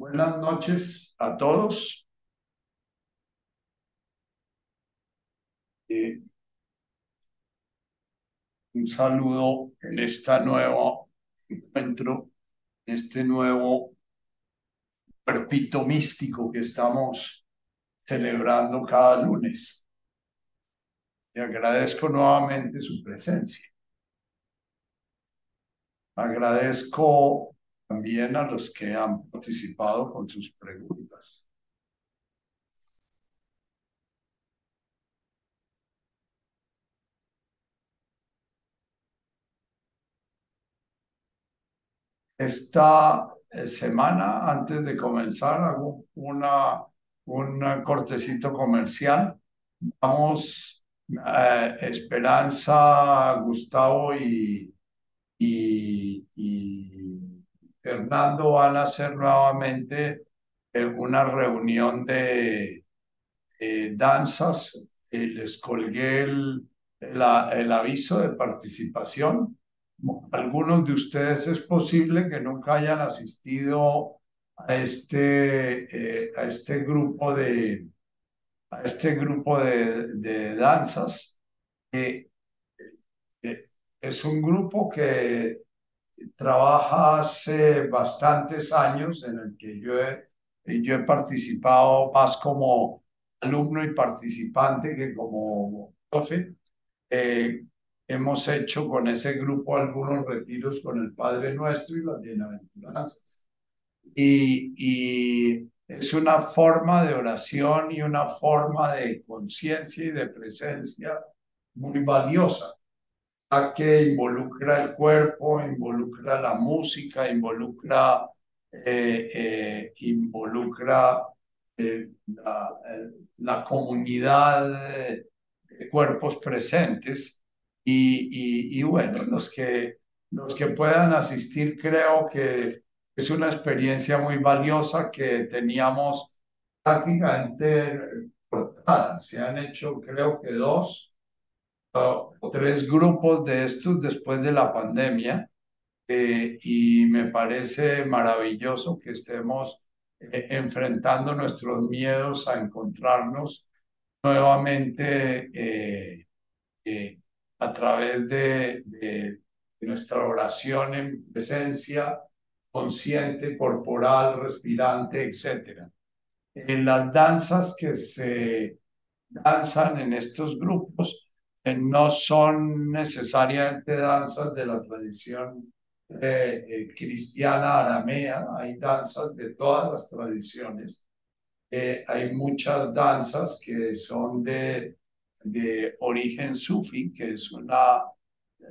Buenas noches a todos. Eh, un saludo en este nuevo encuentro, en este nuevo cuerpito místico que estamos celebrando cada lunes. Y agradezco nuevamente su presencia. Agradezco también a los que han participado con sus preguntas. Esta eh, semana, antes de comenzar, hago una, un cortecito comercial. Vamos, eh, Esperanza, Gustavo y, y, y Fernando van a hacer nuevamente eh, una reunión de danzas. les colgué el, el aviso de participación algunos de ustedes es posible que nunca hayan asistido a este, eh, a este grupo de, a este grupo de, danzas. Eh, es un grupo que trabaja hace bastantes años en el que yo he, yo he participado más como alumno y participante que como profe. Eh, hemos hecho con ese grupo algunos retiros con el Padre Nuestro y las bienaventuranzas. Y, y es una forma de oración y una forma de conciencia y de presencia muy valiosa, que involucra el cuerpo, involucra la música, involucra, eh, eh, involucra eh, la, comunidad de cuerpos presentes y, bueno, los que, los que puedan asistir creo que es una experiencia muy valiosa que teníamos prácticamente cortada. Se han hecho creo que dos tres grupos de estos después de la pandemia eh, y me parece maravilloso que estemos eh, enfrentando nuestros miedos a encontrarnos nuevamente eh, a través de, nuestra oración en presencia consciente, corporal, respirante, etc. En las danzas que se danzan en estos grupos eh, no son necesariamente danzas de la tradición eh, eh, cristiana aramea, hay danzas de todas las tradiciones. hay muchas danzas que son de de origen sufi, que es una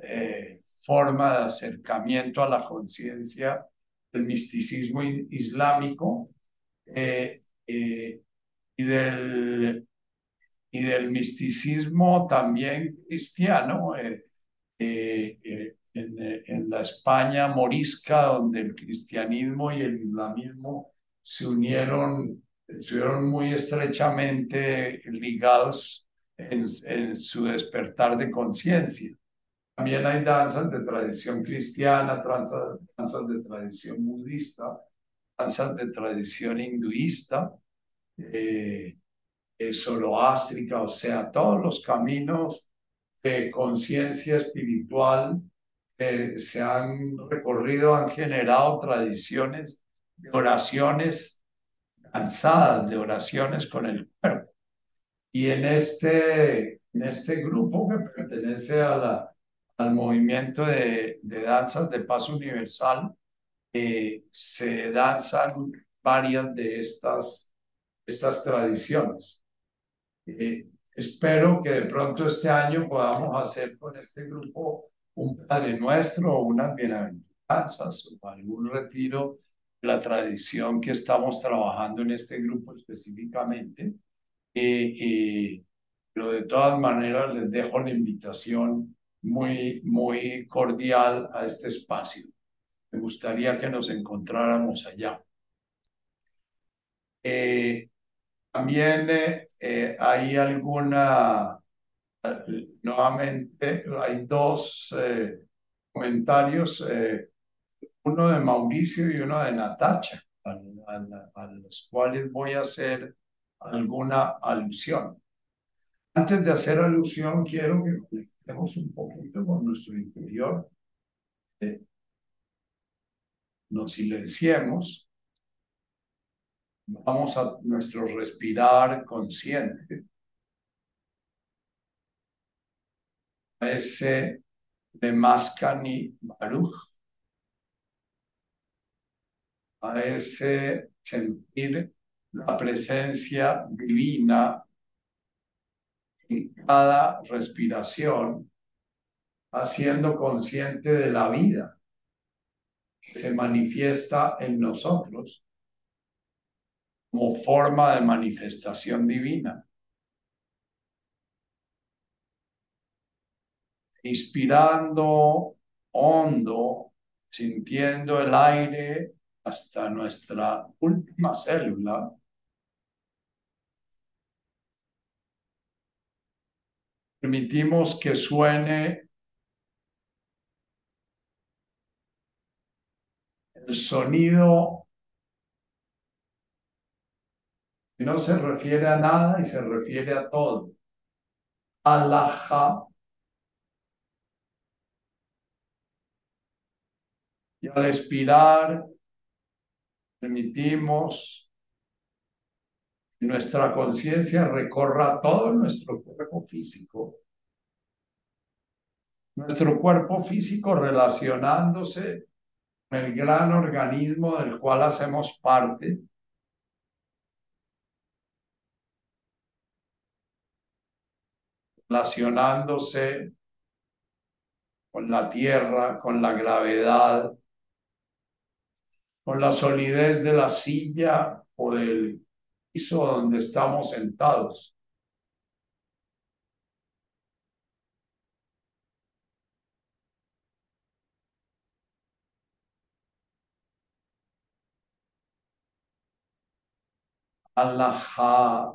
eh, forma de acercamiento a la conciencia del misticismo islámico eh, eh, y, del, y del misticismo también cristiano. En, en, la España morisca, donde el cristianismo y el islamismo se unieron, estuvieron muy estrechamente ligados en, su despertar de conciencia. También hay danzas de tradición cristiana, danzas, de tradición budista, danzas de tradición hinduista, eh, eh, zoroástrica, o sea, todos los caminos de conciencia espiritual se han recorrido, han generado tradiciones de oraciones cansadas, de oraciones con el cuerpo. Y en este, en este grupo que pertenece a la, al movimiento de, de danzas de paz universal, eh, se danzan varias de estas, estas tradiciones. Eh, espero que de pronto este año podamos hacer con este grupo un Padre Nuestro o unas bienaventuranzas o algún retiro de la tradición que estamos trabajando en este grupo específicamente y, pero de todas maneras les dejo la invitación muy, muy cordial a este espacio. Me gustaría que nos encontráramos allá. Eh, también eh, hay alguna, nuevamente, hay dos eh, comentarios, uno de Mauricio y uno de Natacha. a los cuales voy a hacer alguna alusión. Antes de hacer alusión, quiero que conectemos un poquito con nuestro interior. Eh, nos silenciemos. Vamos a nuestro respirar consciente. Ese de Maskani Baruch. A ese sentir la presencia divina en cada respiración, haciendo consciente de la vida que se manifiesta en nosotros como forma de manifestación divina. Inspirando hondo, sintiendo el aire hasta nuestra última célula, permitimos que suene el sonido que no se refiere a nada y se refiere a todo. Alaja. Y al expirar, permitimos que nuestra conciencia recorra todo nuestro cuerpo físico. Nuestro cuerpo físico relacionándose con el gran organismo del cual hacemos parte. Relacionándose con la tierra, con la gravedad, con la solidez de la silla o del piso donde estamos sentados. Allah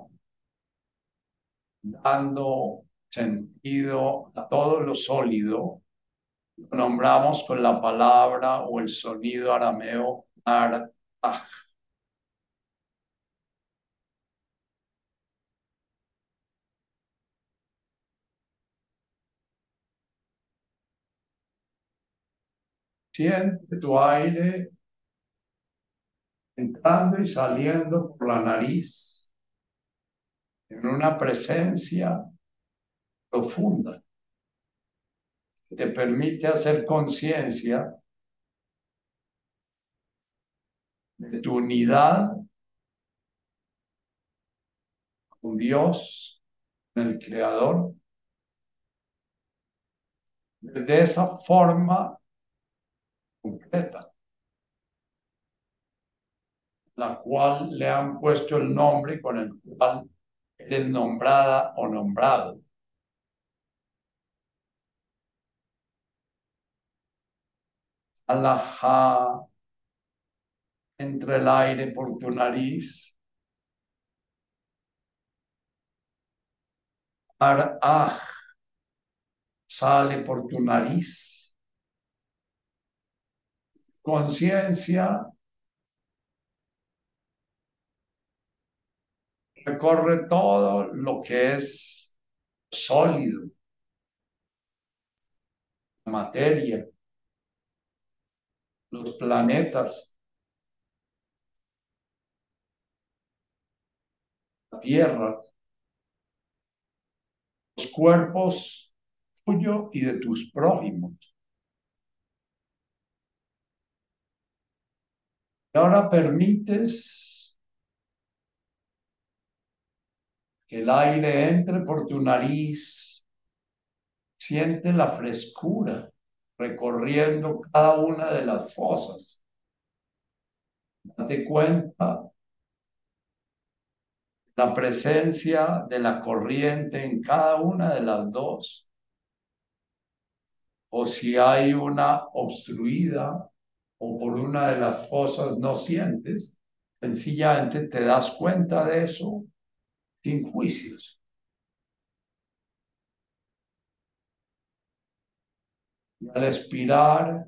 dando sentido a todo lo sólido, lo nombramos con la palabra o el sonido arameo ar Siente tu aire entrando y saliendo por la nariz en una presencia profunda que te permite hacer conciencia de tu unidad con Dios, el Creador. De esa forma concreta, la cual le han puesto el nombre con el cual es nombrada o nombrado. Allah entra el aire por tu nariz. Ar sale por tu nariz. Conciencia recorre todo lo que es sólido, materia, los planetas, la Tierra, los cuerpos tuyo y de tus prójimos. Y ahora permites que el aire entre por tu nariz, siente la frescura recorriendo cada una de las fosas. Date cuenta la presencia de la corriente en cada una de las dos. O si hay una obstruida o por una de las fosas no sientes, sencillamente te das cuenta de eso sin juicios. Al expirar,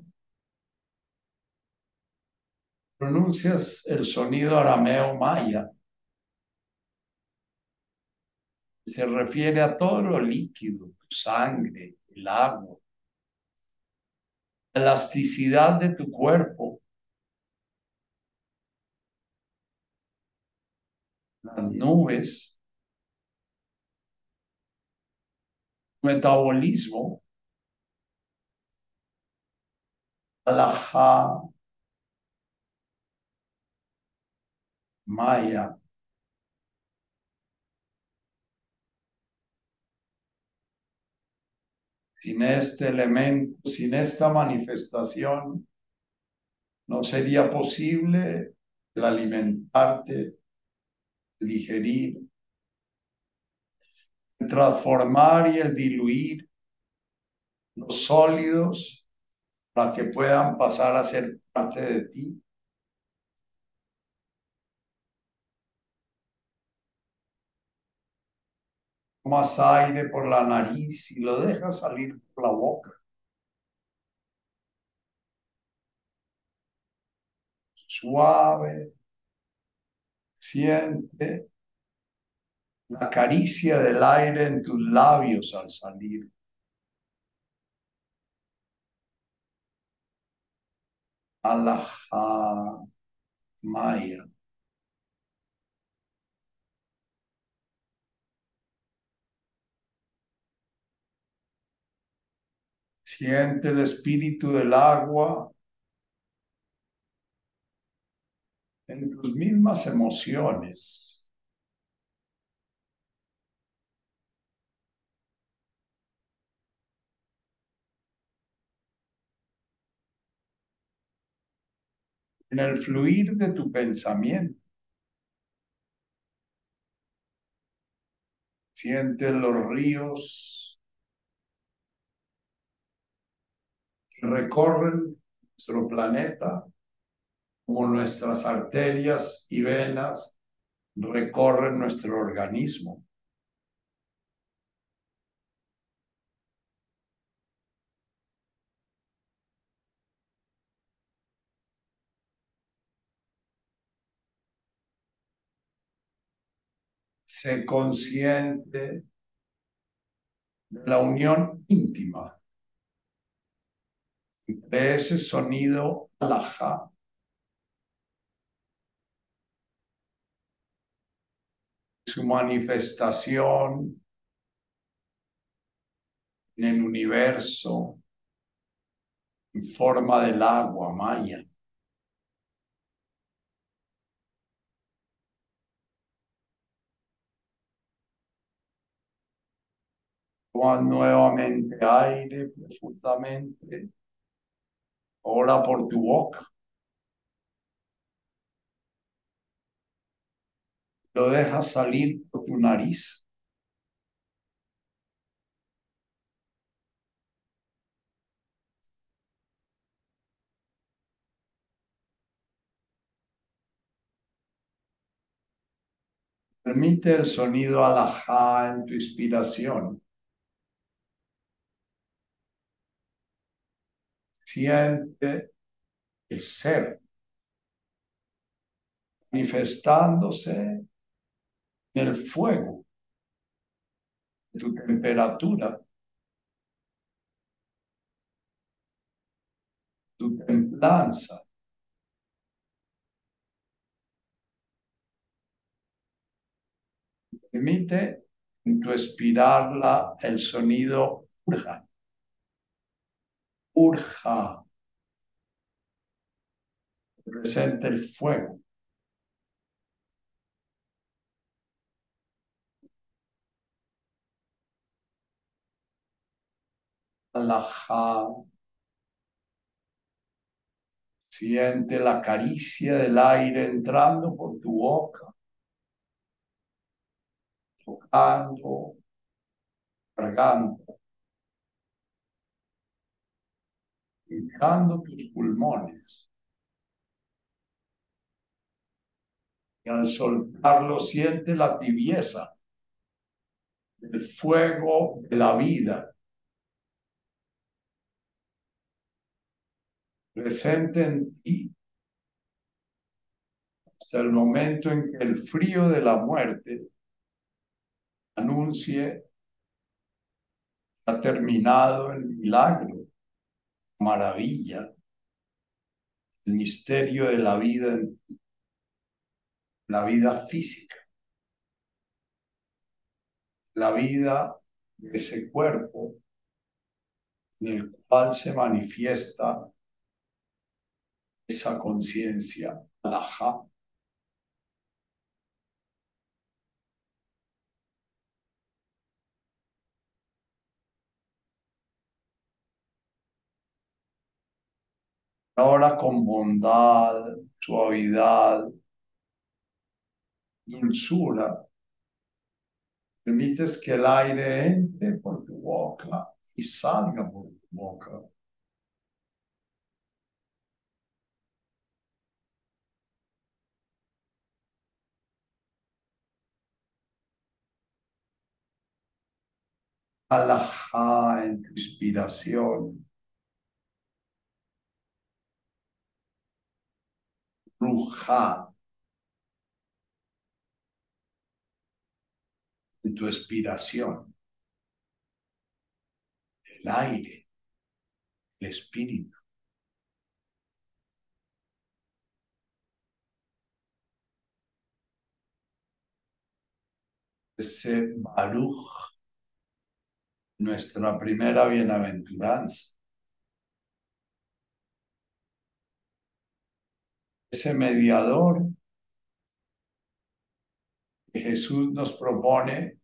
pronuncias el sonido arameo maya, se refiere a todo lo líquido, sangre, el agua, la elasticidad de tu cuerpo, las nubes, metabolismo, alajá, maya, sin este elemento, sin esta manifestación, no sería posible el alimentarte, digerir, transformar y el diluir los sólidos para que puedan pasar a ser parte de ti. Tomas aire por la nariz y lo dejas salir por la boca. Suave. Siente la caricia del aire en tus labios al salir. Alaha Maya. Siente el espíritu del agua en tus mismas emociones. En el fluir de tu pensamiento. Siente los ríos que recorren nuestro planeta como nuestras arterias y venas recorren nuestro organismo. Consciente de la unión íntima entre ese sonido alajá su manifestación en el universo en forma del agua maya. Nuevamente aire profundamente. Ahora por tu boca. lo dejas salir por tu nariz. Permite el sonido alajá en tu inspiración. Siente el ser manifestándose el fuego, tu temperatura, tu templanza. Permite en tu espirarla el sonido. Urja. Presente el fuego. Siente la caricia del aire entrando por tu boca, tocando, garganta, tus pulmones. Y al soltarlo siente la tibieza del fuego de la vida presente en ti hasta el momento en que el frío de la muerte anuncie ha terminado el milagro, maravilla, el misterio de la vida, la vida física, la vida de ese cuerpo en el cual se manifiesta esa conciencia, alajá. Ahora con bondad, suavidad, dulzura, permites que el aire entre por tu boca y salga por tu boca. Alajá en tu inspiración. Ruja en tu expiración. El aire, el espíritu. Ese Baruch nuestra primera bienaventuranza. Ese mediador que Jesús nos propone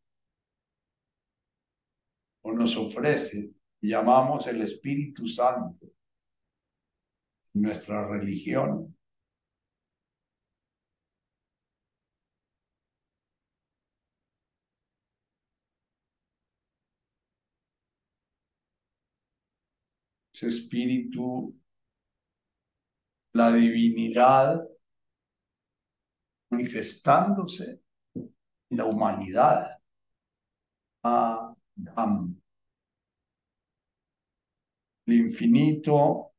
o nos ofrece, llamamos el Espíritu Santo, nuestra religión. ese espíritu, la divinidad manifestándose en la humanidad. Adam. El infinito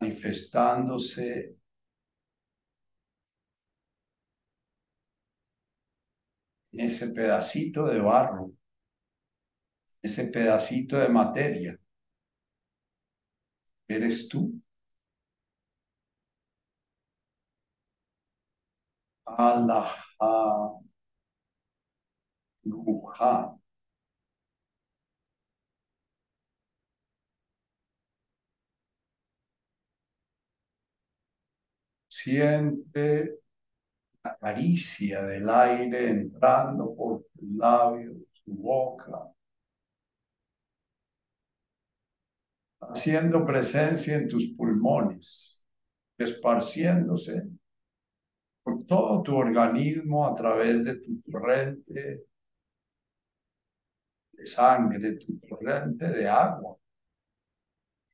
manifestándose en ese pedacito de barro, ese pedacito de materia eres tú. Allah, Ruha. Siente la caricia del aire entrando por tus labios, tu boca. haciendo presencia en tus pulmones, esparciéndose todo tu organismo a través de tu torrente de sangre, tu torrente de agua,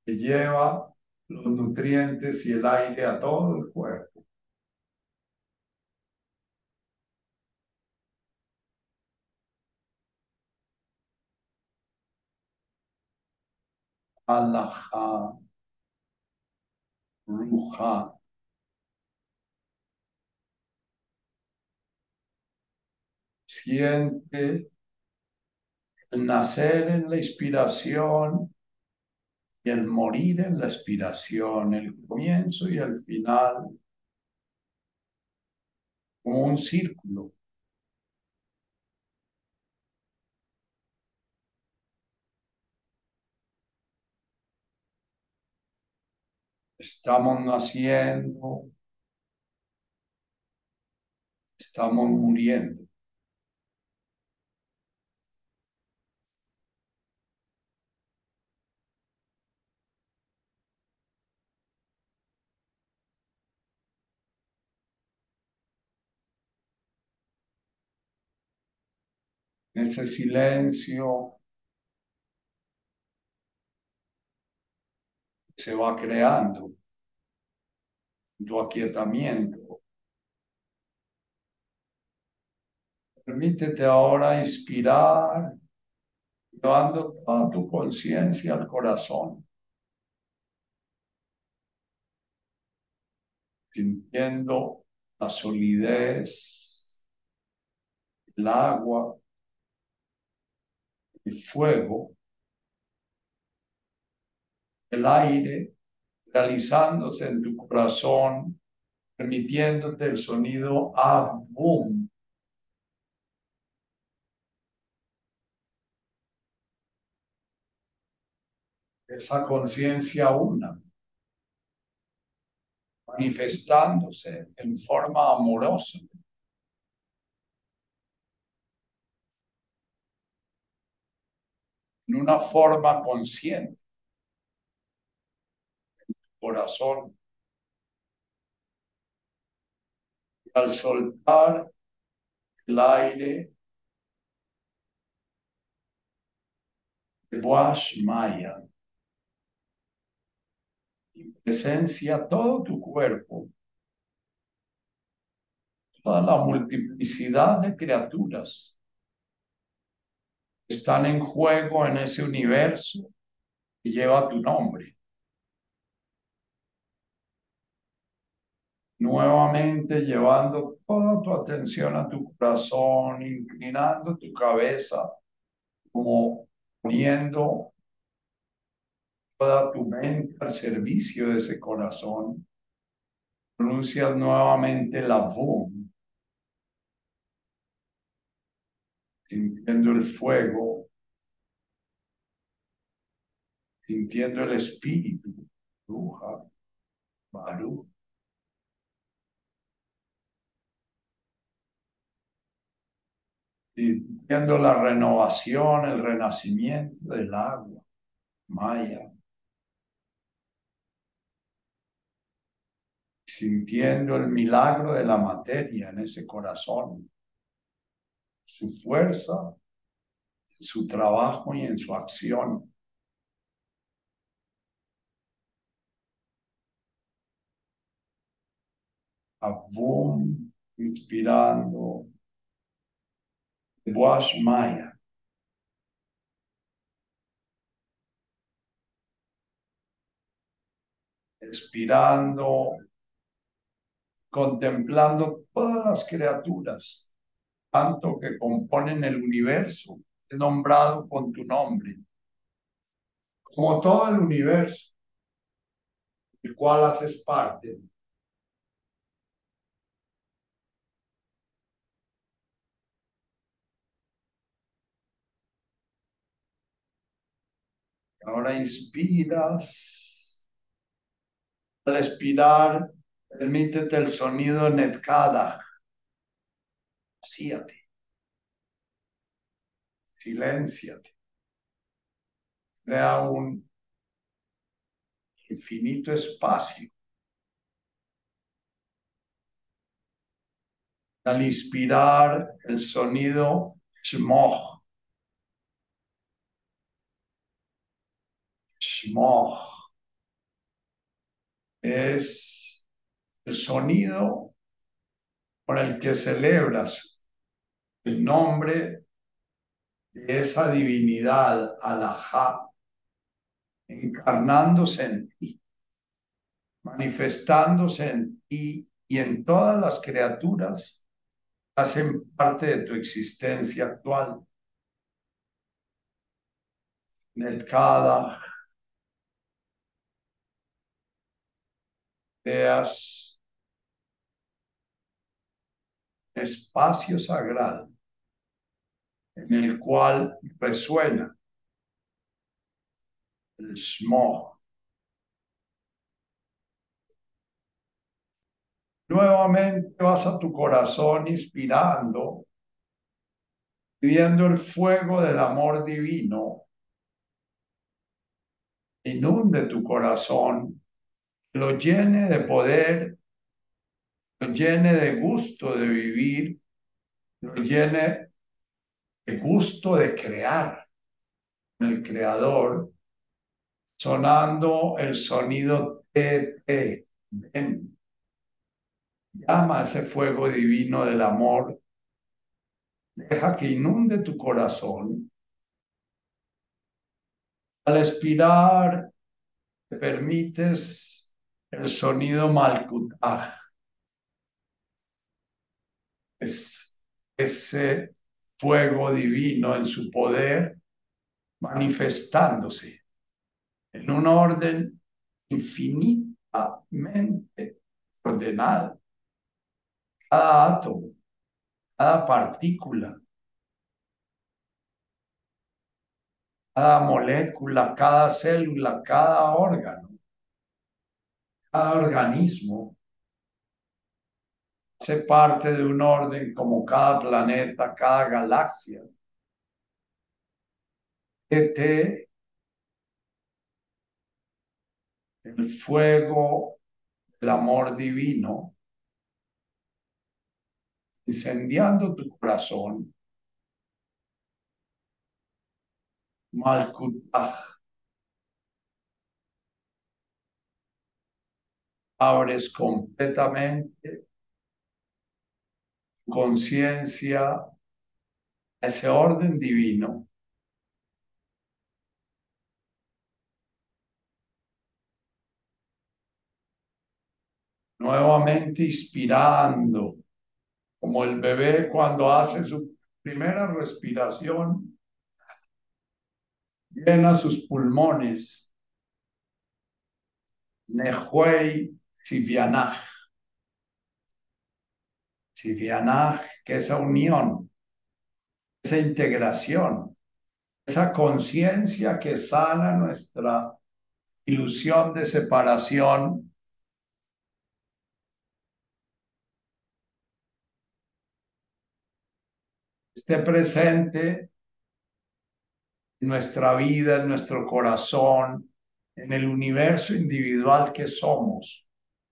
que lleva los nutrientes y el aire a todo el cuerpo. Alajá, Ruja. Siente el nacer en la inspiración y el morir en la expiración, el comienzo y el final, como un círculo. Estamos naciendo, estamos muriendo. Ese silencio se va creando, tu aquietamiento. Permítete ahora inspirar, llevando toda tu conciencia al corazón, sintiendo la solidez, el agua, el fuego, el aire, realizándose en tu corazón, permitiéndote el sonido boom Esa conciencia una, manifestándose en forma amorosa. En una forma consciente. Corazón. al soltar el aire de Maya, presencia todo tu cuerpo, toda la multiplicidad de criaturas están en juego en ese universo que lleva tu nombre. nuevamente llevando toda tu atención a tu corazón, inclinando tu cabeza, como poniendo toda tu mente al servicio de ese corazón. Pronuncias nuevamente la voz, sintiendo el fuego, sintiendo el espíritu, bruja, Baruch. sintiendo la renovación, el renacimiento del agua, Maya. Sintiendo el milagro de la materia en ese corazón, su fuerza, su trabajo y en su acción. Avum, inspirando, Wash Maya. Expirando, contemplando todas las criaturas, tanto que componen el universo, nombrado con tu nombre, como todo el universo, del cual haces parte. Ahora inspiras. Al expirar, permítete el sonido netkada. Vacíate. Silénciate. Crea un infinito espacio. Al inspirar el sonido shmoch. es el sonido con el que celebras el nombre de esa divinidad, Alajá, encarnándose en ti, manifestándose en ti y en todas las criaturas hacen parte de tu existencia actual. Netkada, veas espacio sagrado en el cual resuena el smog. Nuevamente vas a tu corazón inspirando, pidiendo el fuego del amor divino. Inunde tu corazón lo llene de poder, lo llene de gusto de vivir, lo llene de gusto de crear el creador, sonando el sonido T, ven. Llama ese fuego divino del amor. Deja que inunde tu corazón. Al expirar, te permites el sonido Malkutah. es ese fuego divino en su poder manifestándose en un orden infinitamente ordenado. Cada átomo, cada partícula, cada molécula, cada célula, cada órgano, cada organismo hace parte de un orden como cada planeta, cada galaxia. Este, el fuego del amor divino, incendiando tu corazón, Malkutah. Abres completamente conciencia ese orden divino. Nuevamente inspirando, como el bebé cuando hace su primera respiración llena sus pulmones. Nehuey Sivianaj. Sivianaj, que esa unión, esa integración, esa conciencia que sana nuestra ilusión de separación. esté presente nuestra vida, en nuestro corazón, en el universo individual que somos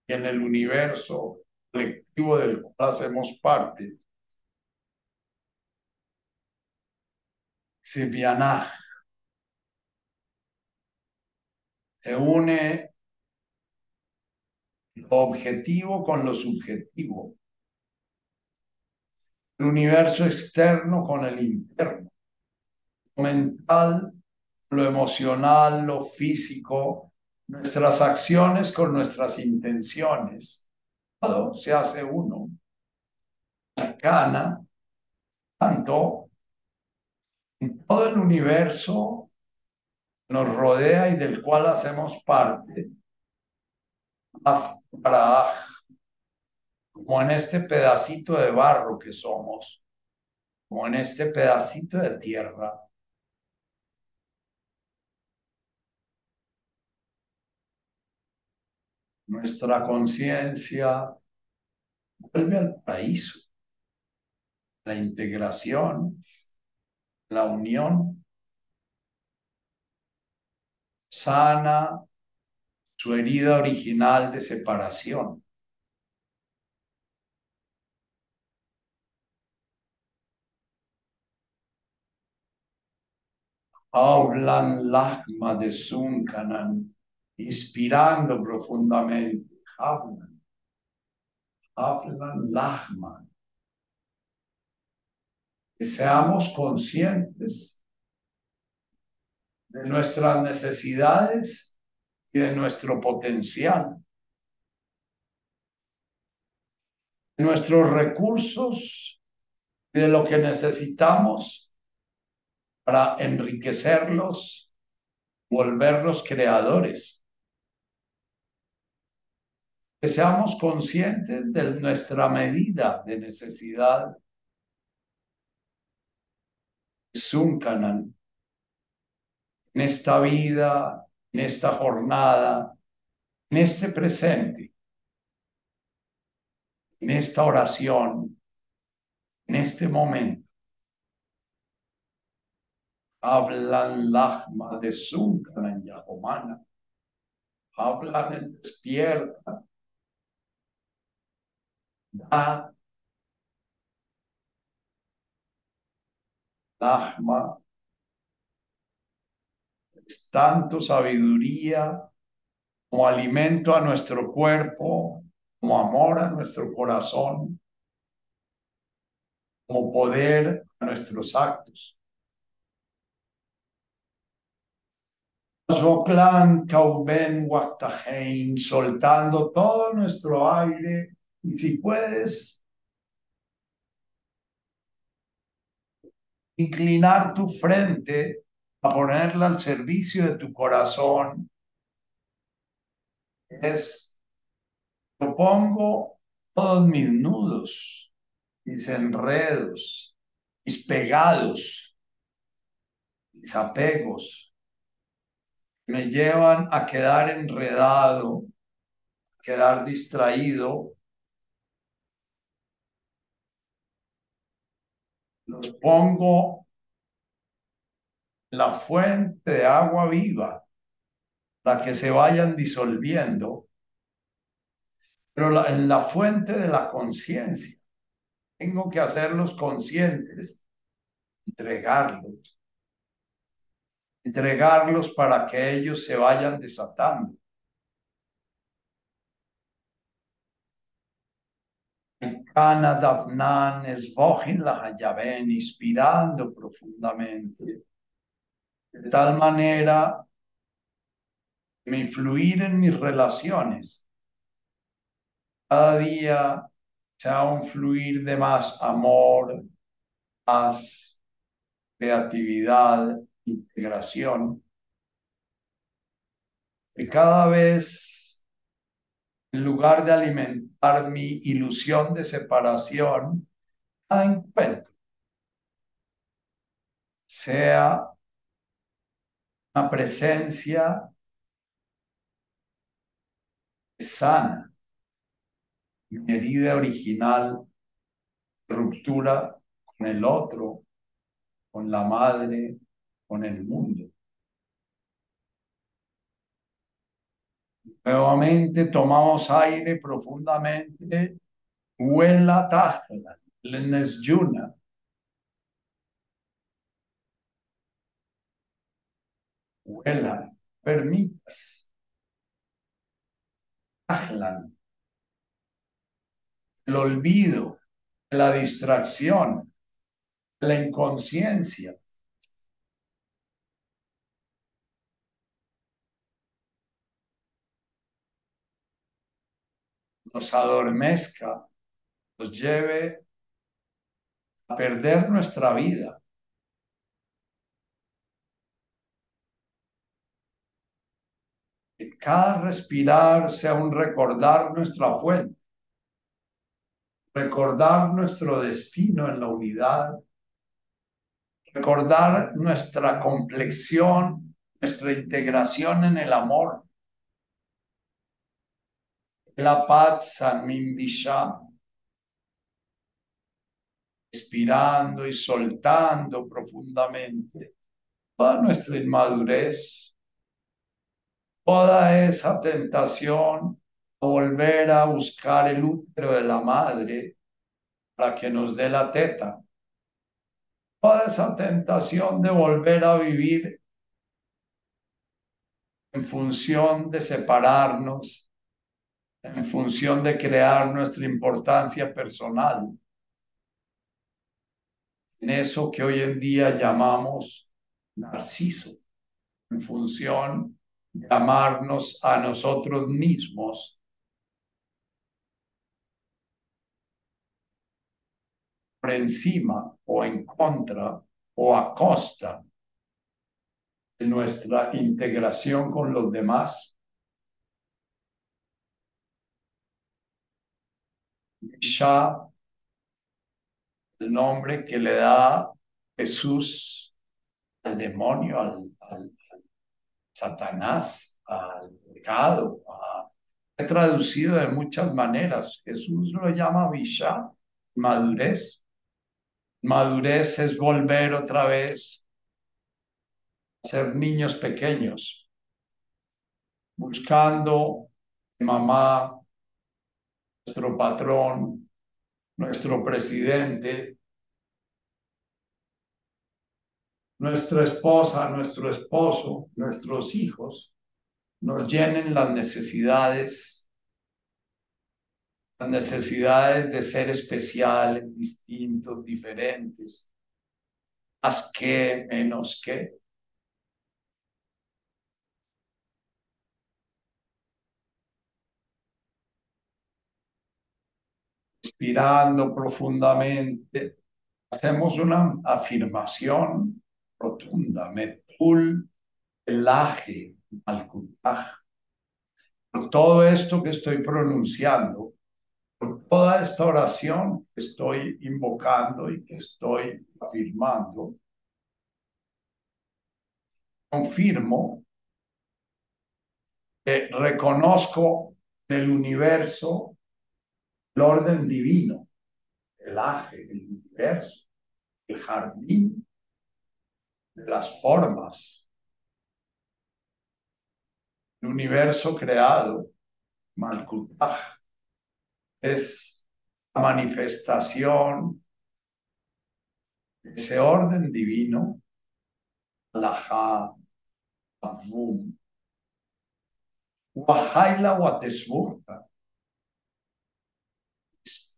y en el universo colectivo del cual hacemos parte. Se une lo objetivo con lo subjetivo, el universo externo con el interno mental, lo emocional, lo físico, nuestras acciones con nuestras intenciones. Se hace uno. Arcana, tanto. En todo el universo nos rodea y del cual hacemos parte, como en este pedacito de barro que somos, como en este pedacito de tierra nuestra conciencia vuelve al paraíso, la integración, la unión, sana su herida original de separación. Hablan lagma de Sunkanan inspirando profundamente. Hablan, hablan Lahman. Que seamos conscientes de nuestras necesidades y de nuestro potencial. Nuestros recursos de lo que necesitamos para enriquecerlos, volverlos creadores que seamos conscientes de nuestra medida de necesidad. Zuncanan en esta vida, en esta jornada, en este presente, en esta oración, en este momento. Hablan lagma de Zuncanan Yahomana. Hablan en despierta da Dharma es tanto sabiduría como alimento a nuestro cuerpo, como amor a nuestro corazón, como poder a nuestros actos. Kauben soltando todo nuestro aire y si puedes, inclinar tu frente a ponerla al servicio de tu corazón es, yo pongo todos mis nudos, mis enredos, mis pegados, mis apegos, me llevan a quedar enredado, a quedar distraído. Los pongo la fuente de agua viva para que se vayan disolviendo, pero en la fuente de la conciencia. Tengo que hacerlos conscientes, entregarlos, entregarlos para que ellos se vayan desatando. Kana Dafnan la inspirando profundamente de tal manera me influir en mis relaciones. Cada día sea un fluir de más amor, más creatividad, integración. Y cada vez, en lugar de alimentar mi ilusión de separación, cada encuentro sea una presencia sana, mi herida original, ruptura con el otro, con la madre, con el mundo. Nuevamente tomamos aire profundamente. Huela tajla, yuna. Huela, permitas. El olvido, la distracción, la inconsciencia. Nos adormezca, nos lleve a perder nuestra vida. cada respirar sea un recordar nuestra fuente, recordar nuestro destino en la unidad, recordar nuestra complexión, nuestra integración en el amor. La paz San Mimbisha, respirando y soltando profundamente toda nuestra inmadurez, toda esa tentación a volver a buscar el útero de la madre para que nos dé la teta. Toda esa tentación de volver a vivir en función de separarnos, en función de crear nuestra importancia personal. En eso que hoy en día llamamos narciso, en función llamarnos a nosotros mismos por encima o en contra o a costa de nuestra integración con los demás. El nombre que le da Jesús al demonio, al, Satanás, al pecado. He traducido de muchas maneras. Jesús lo llama Visha, madurez. Madurez es volver otra vez a ser niños pequeños, buscando mamá, nuestro patrón, nuestro presidente, nuestra esposa, nuestro esposo, nuestros hijos, nos llenen las necesidades, las necesidades de ser especiales, distintos, diferentes, más que, menos que. Respirando profundamente hacemos una afirmación rotunda, metul elaje malkutaj. Por todo esto que estoy pronunciando, por toda esta oración que estoy invocando y que estoy afirmando, confirmo que reconozco el universo el orden divino, el aje del universo, el jardín de las formas, el universo creado, Malkutaj, es la manifestación de ese orden divino, Alajá, Avum, Wahaila Watesburta.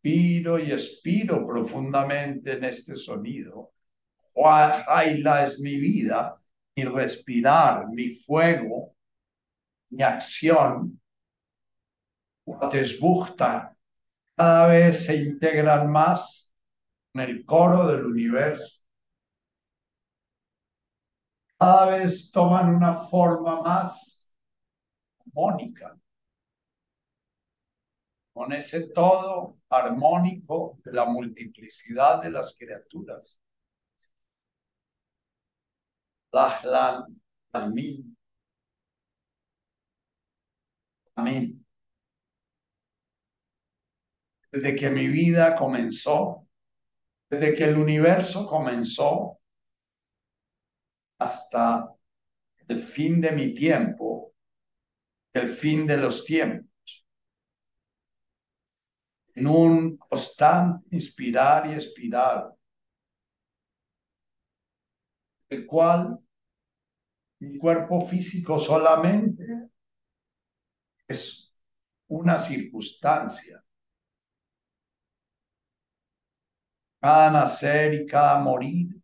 Inspiro y expiro profundamente en este sonido. Wahaila es mi vida, mi respirar, mi fuego, mi acción. Watesburta cada vez se integran más en el coro del universo. Cada vez toman una forma más armónica, con ese todo armónico de la multiplicidad de las criaturas. Dahlan, Amén. Amén. Desde que mi vida comenzó, desde que el universo comenzó, hasta el fin de mi tiempo, el fin de los tiempos. En un constante inspirar y expirar, el cual mi cuerpo físico solamente es una circunstancia. Cada nacer y cada morir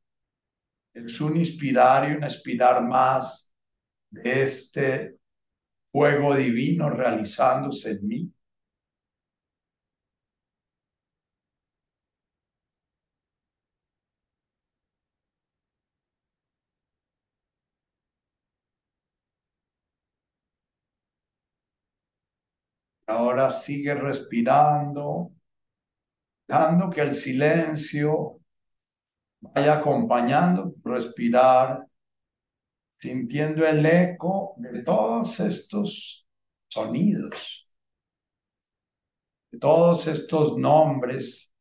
es un inspirar y un expirar más de este fuego divino realizándose en mí. Ahora sigue respirando, dejando que el silencio vaya acompañando respirar, sintiendo el eco de todos estos sonidos, de todos estos nombres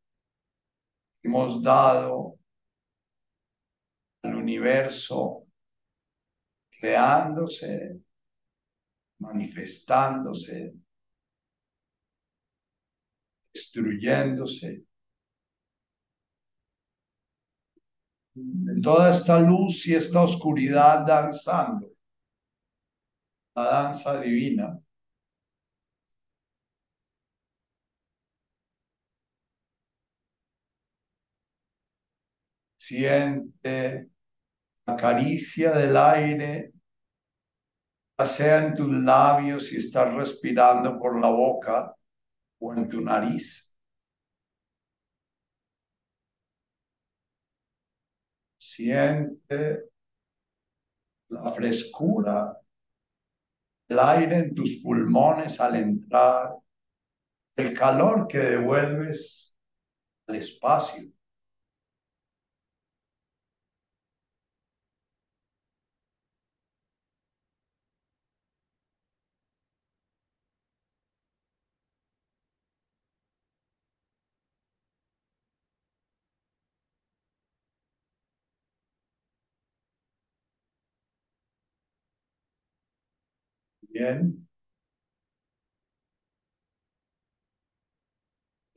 que hemos dado al universo, creándose, manifestándose, destruyéndose. En toda esta luz y esta oscuridad danzando, la danza divina. Siente la caricia del aire, sea en tus labios si estás respirando por la boca o en tu nariz. Siente la frescura, el aire en tus pulmones al entrar, el calor que devuelves al espacio.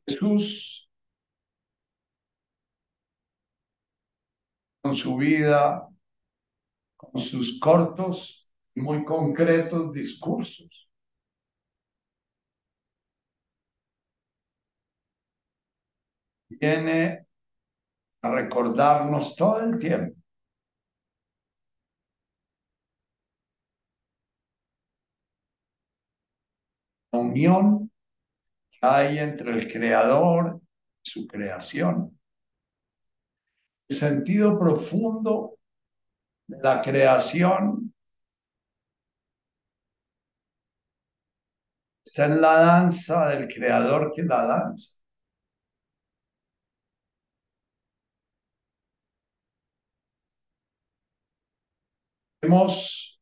Jesús, con su vida, con sus cortos y muy concretos discursos. Viene a recordarnos todo el tiempo unión que hay entre el creador y su creación. El sentido profundo de la creación está en la danza del creador que la danza. Hemos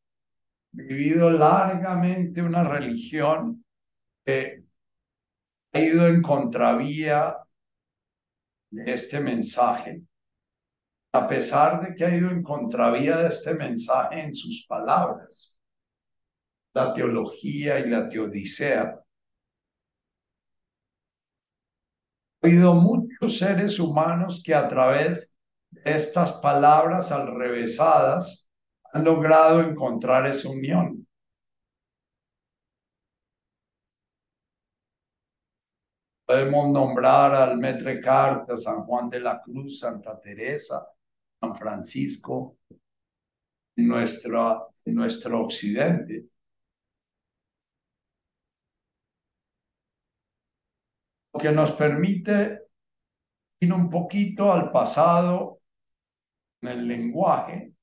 vivido largamente una religión ha ido en contravía de este mensaje, a pesar de que ha ido en contravía de este mensaje en sus palabras, la teología y la teodicea. Ha habido muchos seres humanos que a través de estas palabras alrevesadas han logrado encontrar esa unión. Podemos nombrar al Metre Carta, San Juan de la Cruz, Santa Teresa, San Francisco, en, nuestro, en nuestro occidente. Lo que nos permite ir un poquito al pasado en el lenguaje,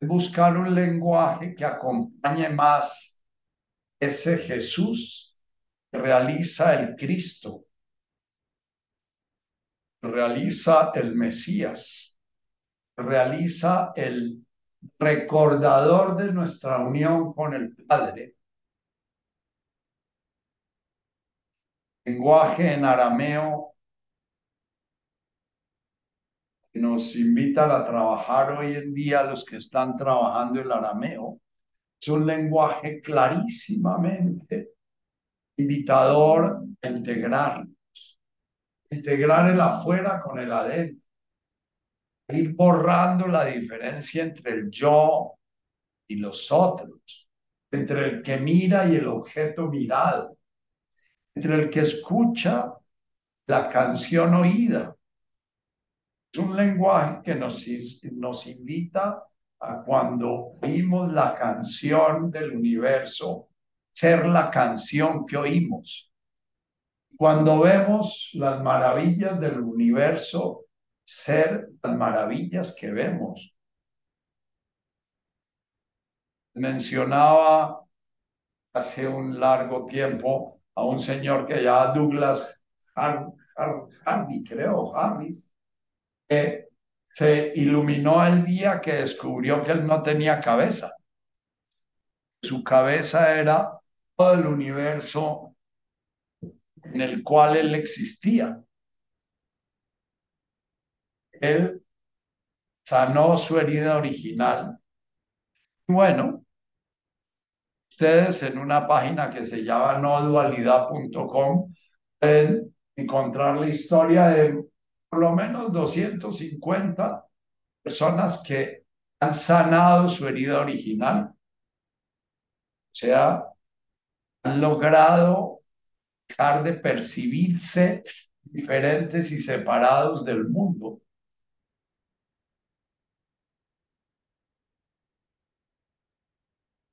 buscar un lenguaje que acompañe más ese Jesús que realiza el Cristo realiza el Mesías, realiza el recordador de nuestra unión con el Padre. Lenguaje en arameo que nos invitan a trabajar hoy en día los que están trabajando el arameo. Es un lenguaje clarísimamente invitador a integrar integrar el afuera con el adentro, ir borrando la diferencia entre el yo y los otros, entre el que mira y el objeto mirado, entre el que escucha la canción oída. Es un lenguaje que nos, nos invita a cuando oímos la canción del universo, ser la canción que oímos cuando vemos las maravillas del universo, ser las maravillas que vemos. Mencionaba hace un largo tiempo a un señor que ya Douglas Hardy, creo, Harris, que se iluminó el día que descubrió que él no tenía cabeza. Su cabeza era todo el universo en el cual él existía. Él sanó su herida original. Bueno, ustedes en una página que se llama nodualidad.com pueden encontrar la historia de por lo menos 250 personas que han sanado su herida original. O sea, han logrado de percibirse diferentes y separados del mundo.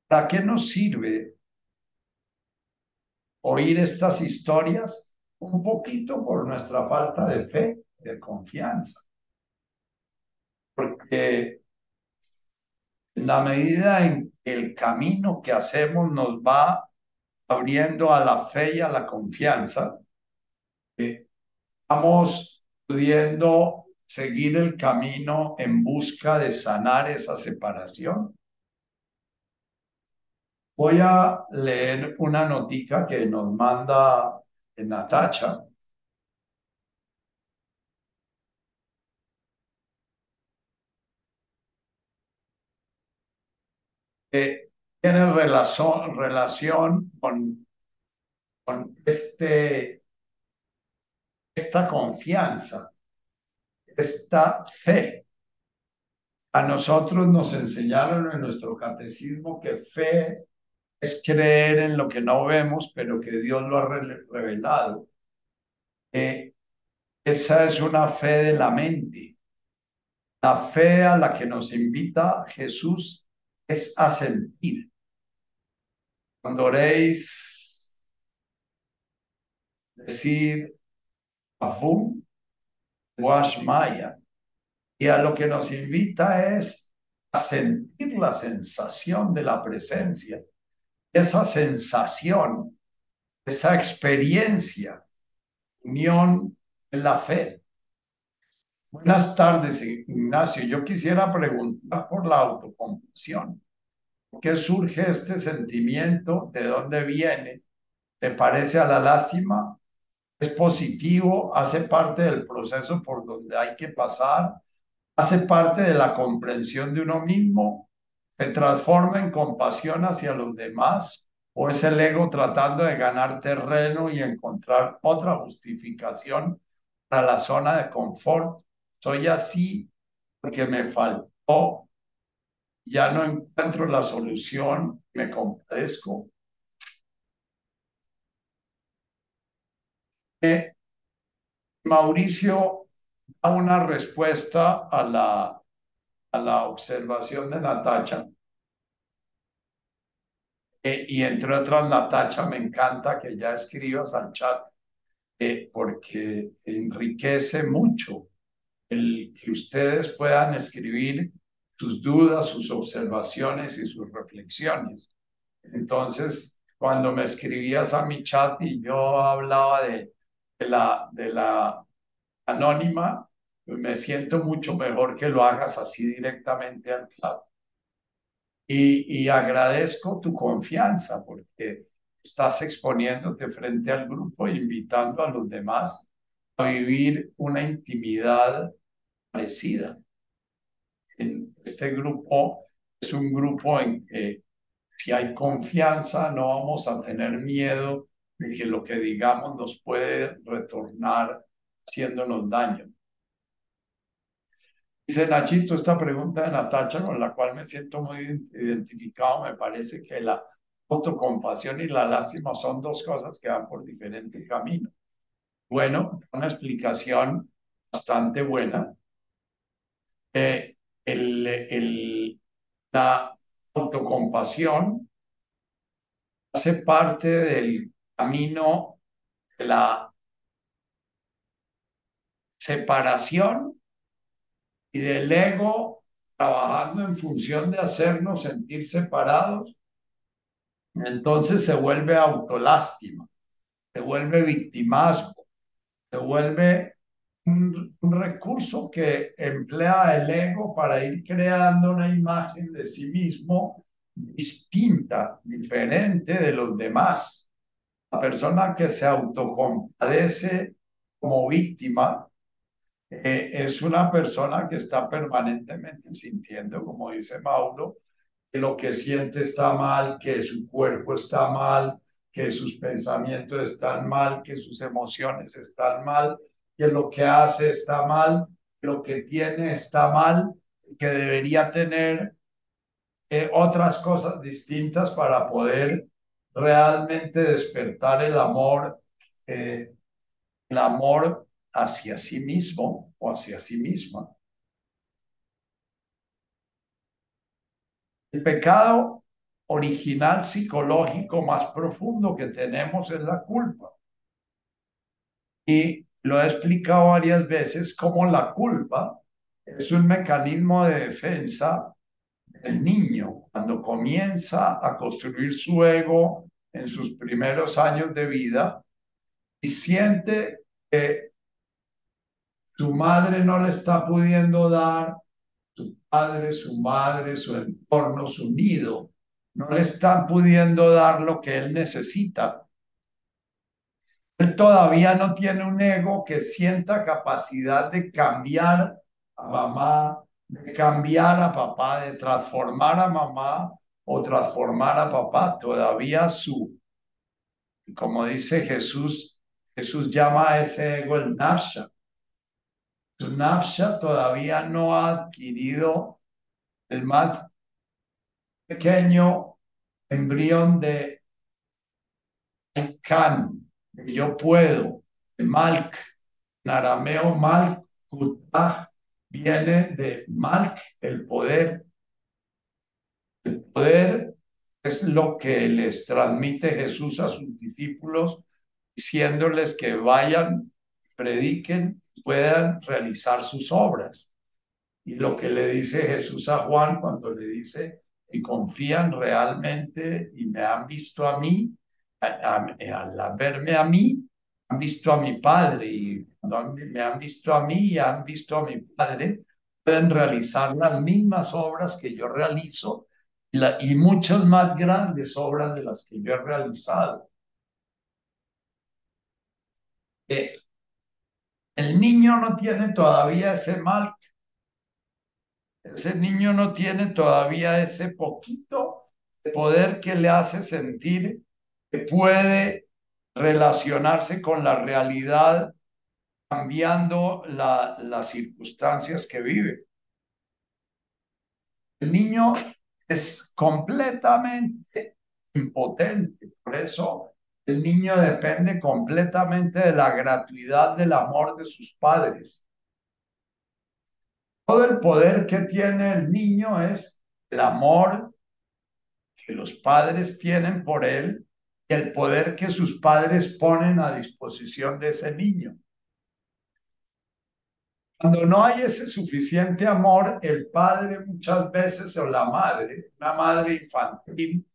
¿Para qué nos sirve oír estas historias? Un poquito por nuestra falta de fe, de confianza. Porque en la medida en que el camino que hacemos nos va abriendo a la fe y a la confianza, vamos pudiendo seguir el camino en busca de sanar esa separación. Voy a leer una notica que nos manda Natacha. Eh, tiene relación, relación con, con este, esta confianza, esta fe. A nosotros nos enseñaron en nuestro catecismo que fe es creer en lo que no vemos, pero que Dios lo ha revelado. esa es una fe de la mente. La fe a la que nos invita Jesús es a sentir. Cuando oréis, decid Afum Maya Y a lo que nos invita es a sentir la sensación de la presencia, esa sensación, esa experiencia, unión en la fe. Buenas tardes, Ignacio. Yo quisiera preguntar por la autocompasión. ¿Por qué surge este sentimiento? ¿De dónde viene? ¿Se parece a la lástima? ¿Es positivo? ¿Hace parte del proceso por donde hay que pasar? ¿Hace parte de la comprensión de uno mismo? ¿Se transforma en compasión hacia los demás? ¿O es el ego tratando de ganar terreno y encontrar otra justificación para la zona de confort? Soy así porque me faltó, ya no encuentro la solución, me compadezco. Eh, Mauricio da una respuesta a la, a la observación de Natacha. Eh, y entre otras, Natacha, me encanta que ya escribas al chat eh, porque enriquece mucho el que ustedes puedan escribir sus dudas, sus observaciones y sus reflexiones. Entonces, cuando me escribías a mi chat y yo hablaba de, la, de la anónima, me siento mucho mejor que lo hagas así directamente al chat. Y, y agradezco tu confianza porque estás exponiéndote frente al grupo e invitando a los demás a vivir una intimidad parecida. Este grupo es un grupo en que si hay confianza no vamos a tener miedo de que lo que digamos nos puede retornar haciéndonos daño. Dice Nachito, esta pregunta de Natacha con la cual me siento muy identificado, me parece que la autocompasión y la lástima son dos cosas que van por diferentes caminos. Bueno, una explicación bastante buena eh, el, el, la autocompasión hace parte del camino de la separación y del ego trabajando en función de hacernos sentir separados, entonces se vuelve autolástima, se vuelve victimazgo, se vuelve un, recurso que emplea el ego para ir creando una imagen de sí mismo distinta, diferente de los demás. La persona que se autocompadece como víctima eh, es una persona que está permanentemente sintiendo, como dice Mauro, que lo que siente está mal, que su cuerpo está mal, que sus pensamientos están mal, que sus emociones están mal, que lo que hace está mal, lo que tiene está mal, que debería tener eh, otras cosas distintas para poder realmente despertar el amor, eh, el amor hacia sí mismo o hacia sí misma. El pecado original psicológico más profundo que tenemos es la culpa. Y lo he explicado varias veces, como la culpa es un mecanismo de defensa del niño. Cuando comienza a construir su ego en sus primeros años de vida y siente que su madre no le está pudiendo dar, su padre, su madre, su entorno, su nido, no le están pudiendo dar lo que él necesita él todavía no tiene un ego que sienta capacidad de cambiar a mamá, de cambiar a papá, de transformar a mamá o transformar a papá. Todavía su, como dice Jesús, Jesús llama a ese ego el nafsha. Su nafsha todavía no ha adquirido el más pequeño embrión de can, yo puedo. Malk, en viene de Malk, el poder. El poder es lo que les transmite Jesús a sus discípulos, diciéndoles que vayan, prediquen, puedan realizar sus obras. Y lo que le dice Jesús a Juan cuando le dice, y confían realmente y me han visto a mí, al verme a mí, han visto a mi Padre y cuando me han visto a mí y han visto a mi Padre, pueden realizar las mismas obras que yo realizo y, muchas más grandes obras de las que yo he realizado. Eh, el niño no tiene todavía ese mal, ese niño no tiene todavía ese poquito de poder que le hace sentir puede relacionarse con la realidad cambiando las circunstancias que vive. El niño es completamente impotente, por eso el niño depende completamente de la gratuidad del amor de sus padres. Todo el poder que tiene el niño es el amor que los padres tienen por él el poder que sus padres ponen a disposición de ese niño. Cuando no hay ese suficiente amor, el padre muchas veces o la madre, una madre infantil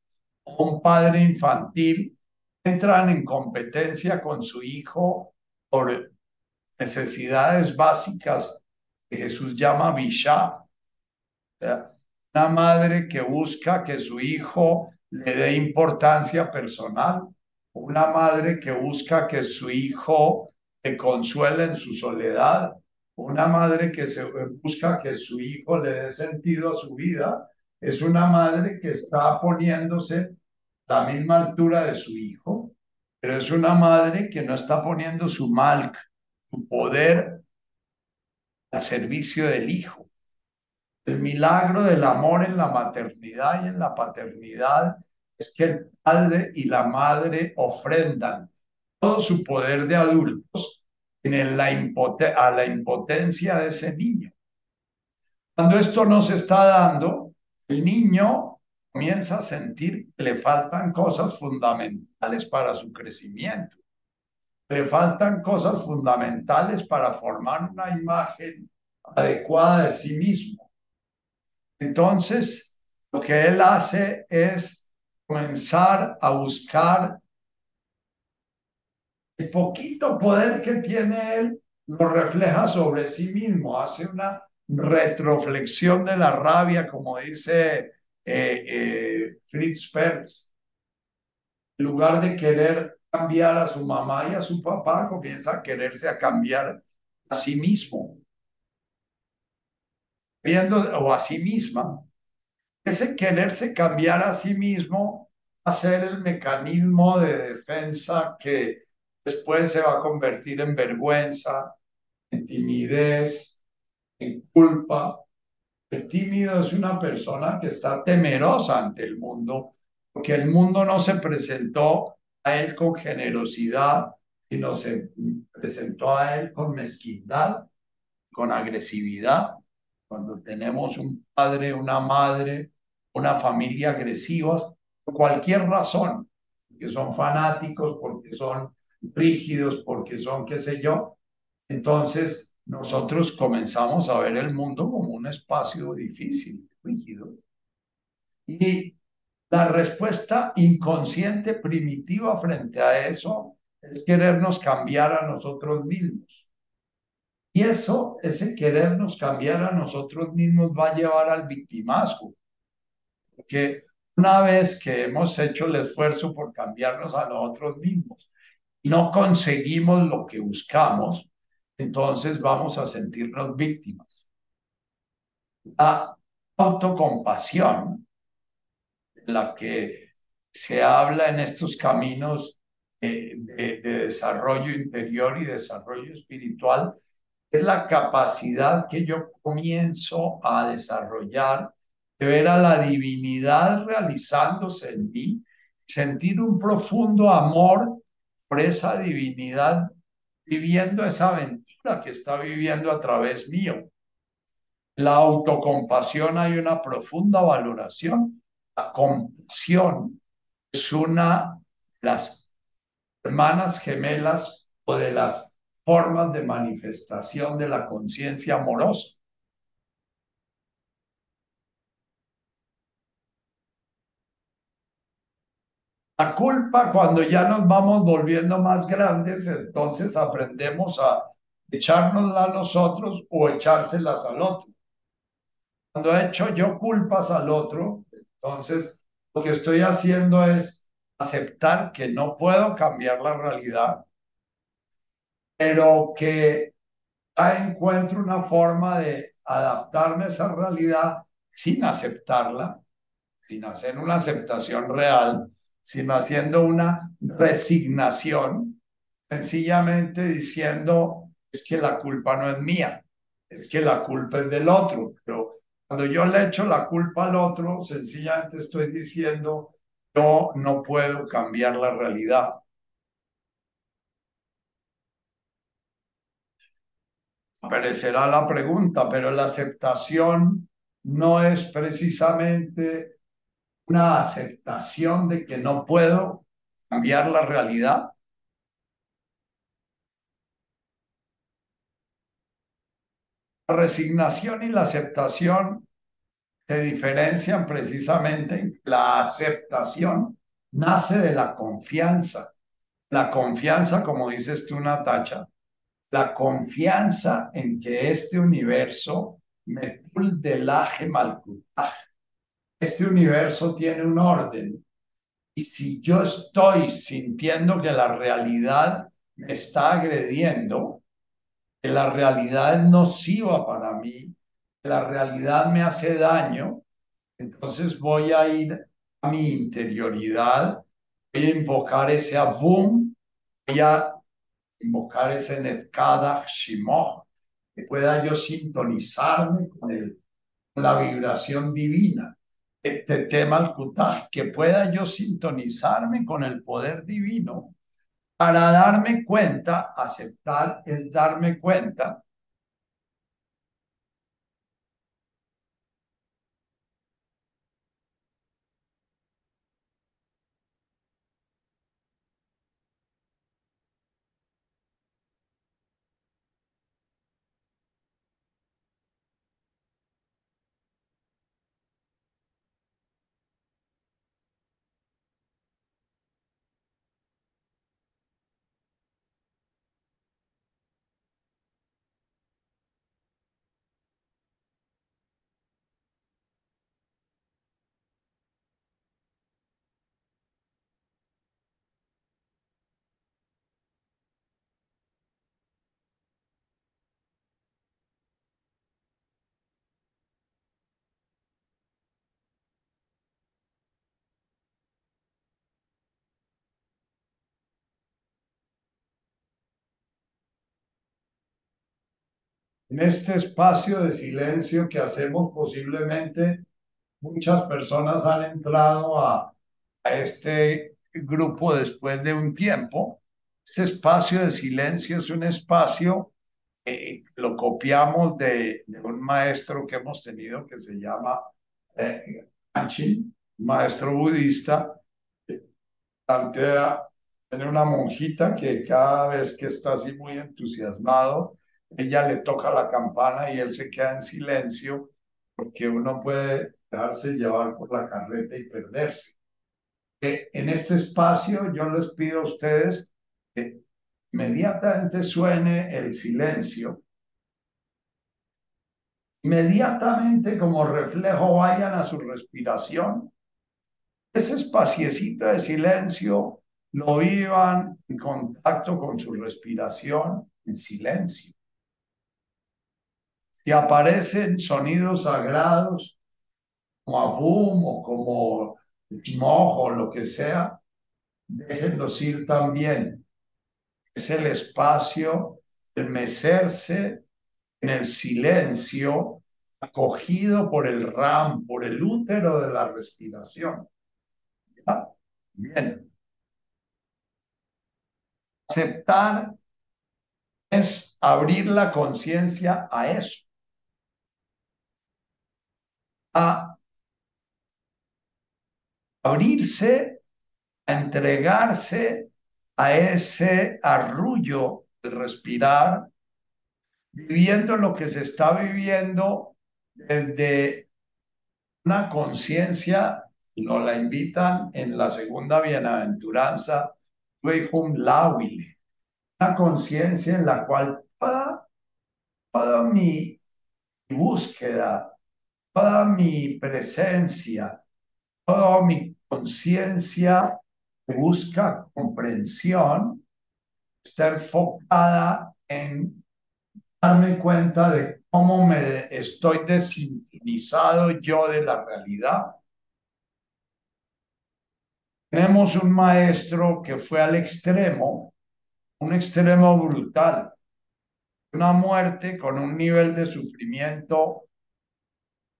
o un padre infantil, entran en competencia con su hijo por necesidades básicas que Jesús llama Bisha. Una madre que busca que su hijo le dé importancia personal. Una madre que busca que su hijo le consuele en su soledad una madre que se busca que su hijo le dé sentido a su vida es una madre que está poniéndose a la misma altura de su hijo, pero es una madre que no está poniendo su mal, su poder al servicio del hijo. El milagro del amor en la maternidad y en la paternidad es que el padre y la madre ofrendan todo su poder de adultos en la a la impotencia de ese niño. Cuando esto no se está dando, el niño comienza a sentir que le faltan cosas fundamentales para su crecimiento. Le faltan cosas fundamentales para formar una imagen adecuada de sí mismo. Entonces, lo que él hace es comenzar a buscar el poquito poder que tiene él lo refleja sobre sí mismo, hace una retroflexión de la rabia, como dice eh, eh, Fritz Perls. En lugar de querer cambiar a su mamá y a su papá, comienza a quererse a cambiar a sí mismo. Viendo, o a sí misma. Ese quererse cambiar a sí mismo va a ser el mecanismo de defensa que después se va a convertir en vergüenza, en timidez, en culpa. El tímido es una persona que está temerosa ante el mundo, porque el mundo no se presentó a él con generosidad, sino se presentó a él con mezquindad, con agresividad. Cuando tenemos un padre, una madre, una familia agresivas, por cualquier razón, porque son fanáticos, porque son rígidos porque son, qué sé yo. Entonces, nosotros comenzamos a ver el mundo como un espacio difícil, rígido. Y la respuesta inconsciente primitiva frente a eso es querernos cambiar a nosotros mismos. Y eso, ese querernos cambiar a nosotros mismos va a llevar al victimazgo. Porque una vez que hemos hecho el esfuerzo por cambiarnos a nosotros mismos, no conseguimos lo que buscamos, entonces vamos a sentirnos víctimas. La autocompasión, la que se habla en estos caminos de, de, desarrollo interior y desarrollo espiritual, es la capacidad que yo comienzo a desarrollar de ver a la divinidad realizándose en mí, sentir un profundo amor por esa divinidad viviendo esa aventura que está viviendo a través mío. La autocompasión hay una profunda valoración. La compasión es una de las hermanas gemelas o de las formas de manifestación de la conciencia amorosa. La culpa, cuando ya nos vamos volviendo más grandes, entonces aprendemos a echárnosla a nosotros o echárselas al otro. Cuando he hecho yo culpas al otro, entonces lo que estoy haciendo es aceptar que no puedo cambiar la realidad, pero que encuentro una forma de adaptarme a esa realidad sin aceptarla, sin hacer una aceptación real, sino haciendo una resignación, sencillamente diciendo, es que la culpa no es mía, es que la culpa es del otro, pero cuando yo le echo la culpa al otro, sencillamente estoy diciendo, yo no puedo cambiar la realidad. Aparecerá la pregunta, pero la aceptación no es precisamente una aceptación de que no puedo cambiar la realidad. La resignación y la aceptación se diferencian precisamente. La aceptación nace de la confianza. La confianza, como dices tú, Natacha, la confianza en que este universo, Metul Delaje Malkutaj, este universo tiene un orden. Y si yo estoy sintiendo que la realidad me está agrediendo, que la realidad es nociva para mí, que la realidad me hace daño, entonces voy a ir a mi interioridad, voy a invocar ese avum, voy a invocar ese netkada shimoh, que pueda yo sintonizarme con, el, la vibración divina. Este tema al que pueda yo sintonizarme con el poder divino para darme cuenta, aceptar es darme cuenta en este espacio de silencio que hacemos posiblemente, muchas personas han entrado a, este grupo después de un tiempo. Este espacio de silencio es un espacio que lo copiamos de, un maestro que hemos tenido que se llama eh, un maestro budista, plantea tener una monjita que cada vez que está así muy entusiasmado, ella le toca la campana y él se queda en silencio porque uno puede dejarse llevar por la carreta y perderse. Eh, en este espacio yo les pido a ustedes que inmediatamente suene el silencio. Inmediatamente como reflejo vayan a su respiración. Ese espaciecito de silencio lo vivan en contacto con su respiración en silencio y aparecen sonidos sagrados como abum como mojo lo que sea, déjenlos ir también. Es el espacio de mecerse en el silencio acogido por el ram, por el útero de la respiración. Bien. Aceptar es abrir la conciencia a eso a abrirse, a entregarse a ese arrullo de respirar, viviendo lo que se está viviendo desde una conciencia nos la invitan en la segunda bienaventuranza, una conciencia en la cual toda, toda mi búsqueda, toda mi presencia, toda mi conciencia busca comprensión, está enfocada en darme cuenta de cómo me estoy desintonizado yo de la realidad. Tenemos un maestro que fue al extremo, un extremo brutal, una muerte con un nivel de sufrimiento,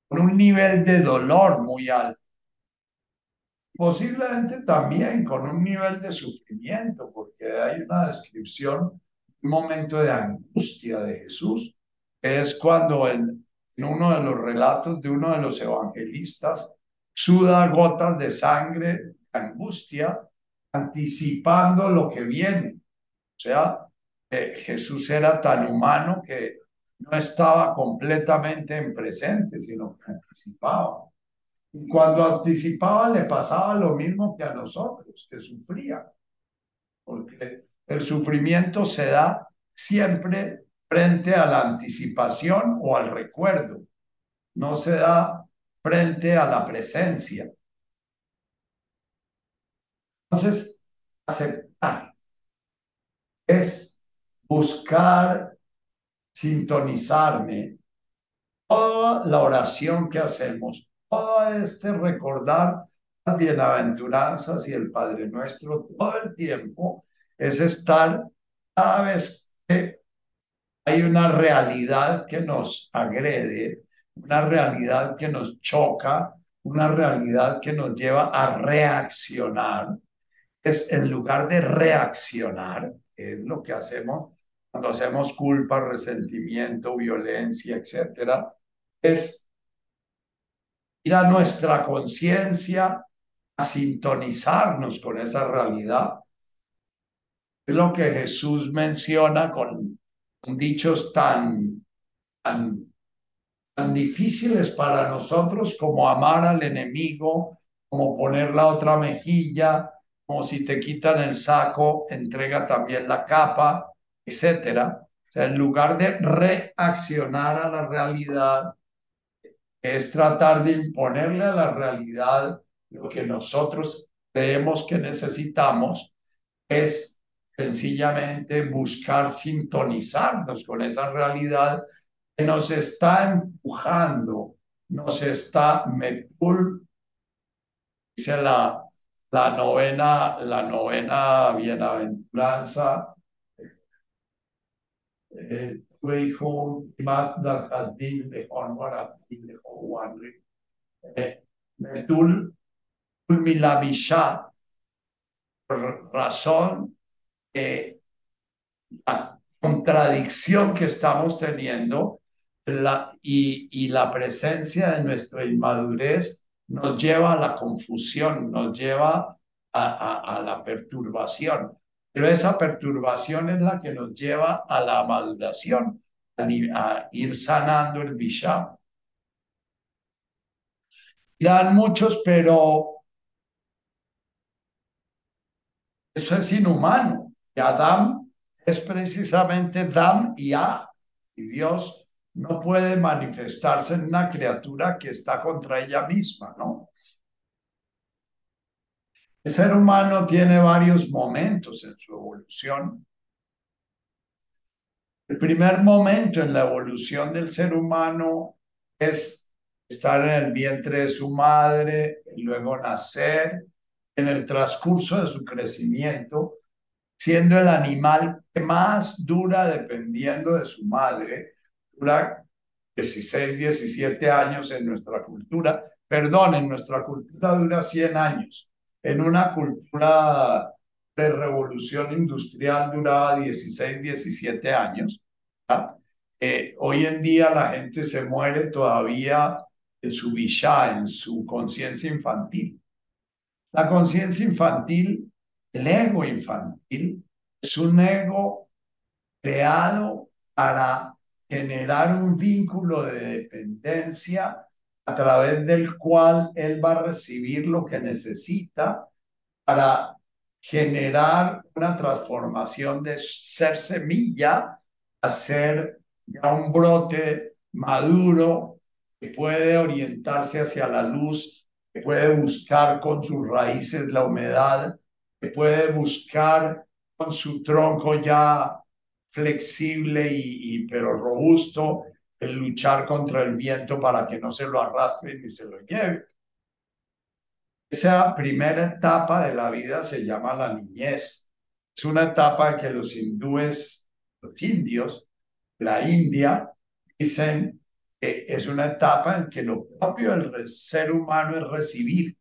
con un nivel de dolor muy alto posiblemente también con un nivel de sufrimiento, porque hay una descripción, un momento de angustia de Jesús, es cuando en, uno de los relatos de uno de los evangelistas suda gotas de sangre, angustia, anticipando lo que viene. O sea, Jesús era tan humano que no estaba completamente en presente, sino que anticipaba. Y cuando anticipaba le pasaba lo mismo que a nosotros, que sufría. Porque el sufrimiento se da siempre frente a la anticipación o al recuerdo. No se da frente a la presencia. Entonces, aceptar es buscar sintonizarme. Toda la oración que hacemos, todo este recordar las bienaventuranzas y el Padre Nuestro todo el tiempo es estar cada vez que hay una realidad que nos agrede, una realidad que nos choca, una realidad que nos lleva a reaccionar, es en lugar de reaccionar, es lo que hacemos cuando hacemos culpa, resentimiento, violencia, etcétera, es ir a nuestra conciencia a sintonizarnos con esa realidad. Es lo que Jesús menciona con, dichos tan, tan, tan difíciles para nosotros como amar al enemigo, como poner la otra mejilla, como si te quitan el saco, entrega también la capa, etcétera. en lugar de reaccionar a la realidad, es tratar de imponerle a la realidad lo que nosotros creemos que necesitamos, es sencillamente buscar sintonizarnos con esa realidad que nos está empujando, nos está, metul, dice la, la novena, la novena bienaventuranza, eh, Weichung, Mazda, Hasdin, Lechon, Warabin, Lechon, Wanri, Metul, Milavisha, razón, eh, la contradicción que estamos teniendo la, y, y la presencia de nuestra inmadurez nos lleva a la confusión, nos lleva a, a, a la perturbación. Pero esa perturbación es la que nos lleva a la maduración, a, ir sanando el Bisham. Dan muchos, pero eso es inhumano. Y Adam es precisamente Dam y A. Y Dios no puede manifestarse en una criatura que está contra ella misma, ¿no? El ser humano tiene varios momentos en su evolución. El primer momento en la evolución del ser humano es estar en el vientre de su madre, luego nacer, en el transcurso de su crecimiento, siendo el animal que más dura dependiendo de su madre, dura 16, 17 años en nuestra cultura, perdón, en nuestra cultura dura 100 años en una cultura de revolución industrial duraba 16, 17 años. Eh, hoy en día la gente se muere todavía en su vishá, en su conciencia infantil. La conciencia infantil, el ego infantil, es un ego creado para generar un vínculo de dependencia a través del cual él va a recibir lo que necesita para generar una transformación de ser semilla a ser ya un brote maduro que puede orientarse hacia la luz, que puede buscar con sus raíces la humedad, que puede buscar con su tronco ya flexible y, pero robusto el luchar contra el viento para que no se lo arrastre ni se lo lleve. Esa primera etapa de la vida se llama la niñez. Es una etapa que los hindúes, los indios, la India, dicen que es una etapa en que lo propio del ser humano es recibir.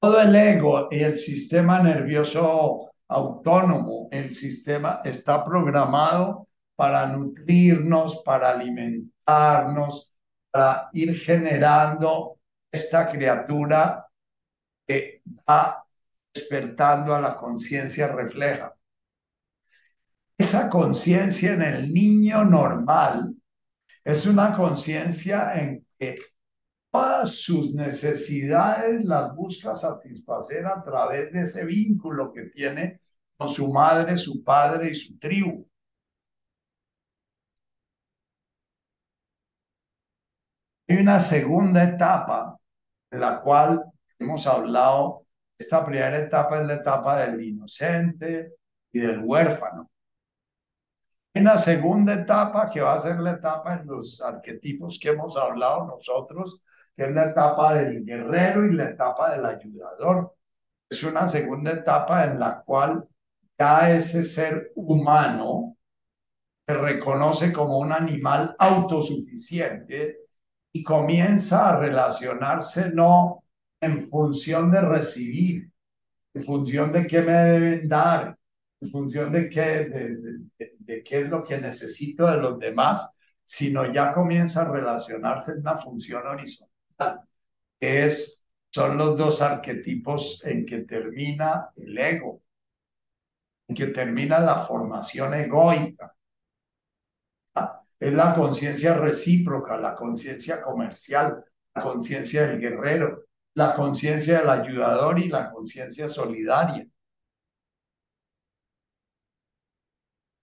Todo el ego y el sistema nervioso autónomo, el sistema está programado para nutrirnos, para alimentarnos, para ir generando esta criatura que va despertando a la conciencia refleja. Esa conciencia en el niño normal es una conciencia en que todas sus necesidades las busca satisfacer a través de ese vínculo que tiene con su madre, su padre y su tribu. Hay una segunda etapa de la cual hemos hablado. Esta primera etapa es la etapa del inocente y del huérfano. Hay una segunda etapa que va a ser la etapa en los arquetipos que hemos hablado nosotros, que es la etapa del guerrero y la etapa del ayudador. Es una segunda etapa en la cual ya ese ser humano se reconoce como un animal autosuficiente y comienza a relacionarse no en función de recibir, en función de qué me deben dar, en función de qué, de, qué es lo que necesito de los demás, sino ya comienza a relacionarse en una función horizontal, que es, son los dos arquetipos en que termina el ego, en que termina la formación egoica es la conciencia recíproca, la conciencia comercial, la conciencia del guerrero, la conciencia del ayudador y la conciencia solidaria.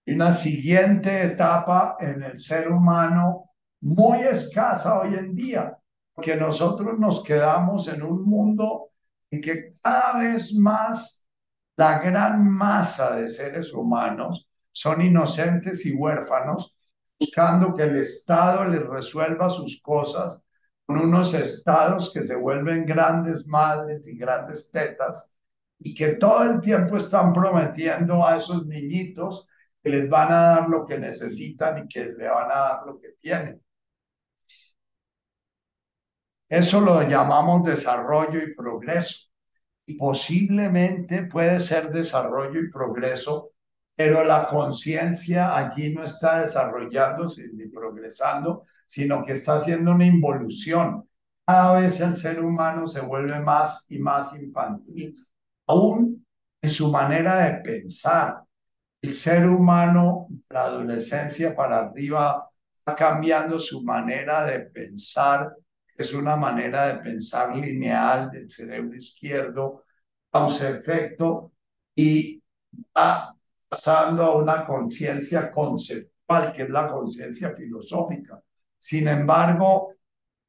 Y una siguiente etapa en el ser humano muy escasa hoy en día, porque nosotros nos quedamos en un mundo en que cada vez más la gran masa de seres humanos son inocentes y huérfanos buscando que el Estado les resuelva sus cosas con unos estados que se vuelven grandes madres y grandes tetas y que todo el tiempo están prometiendo a esos niñitos que les van a dar lo que necesitan y que le van a dar lo que tienen. Eso lo llamamos desarrollo y progreso. Y posiblemente puede ser desarrollo y progreso pero la conciencia allí no está desarrollándose ni progresando, sino que está haciendo una involución. Cada vez el ser humano se vuelve más y más infantil, aún en su manera de pensar. El ser humano, la adolescencia para arriba, va cambiando su manera de pensar, es una manera de pensar lineal del cerebro izquierdo, causa-efecto, y va pasando a una conciencia conceptual, que es la conciencia filosófica. Sin embargo,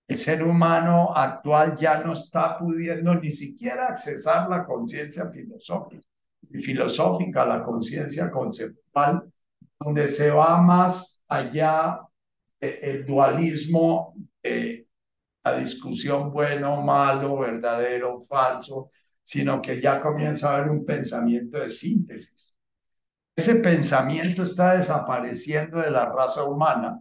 el ser humano actual ya no está pudiendo ni siquiera accesar la conciencia filosófica, filosófica, la conciencia conceptual, donde se va más allá del dualismo, la discusión bueno, malo, verdadero, falso, sino que ya comienza a haber un pensamiento de síntesis ese pensamiento está desapareciendo de la raza humana.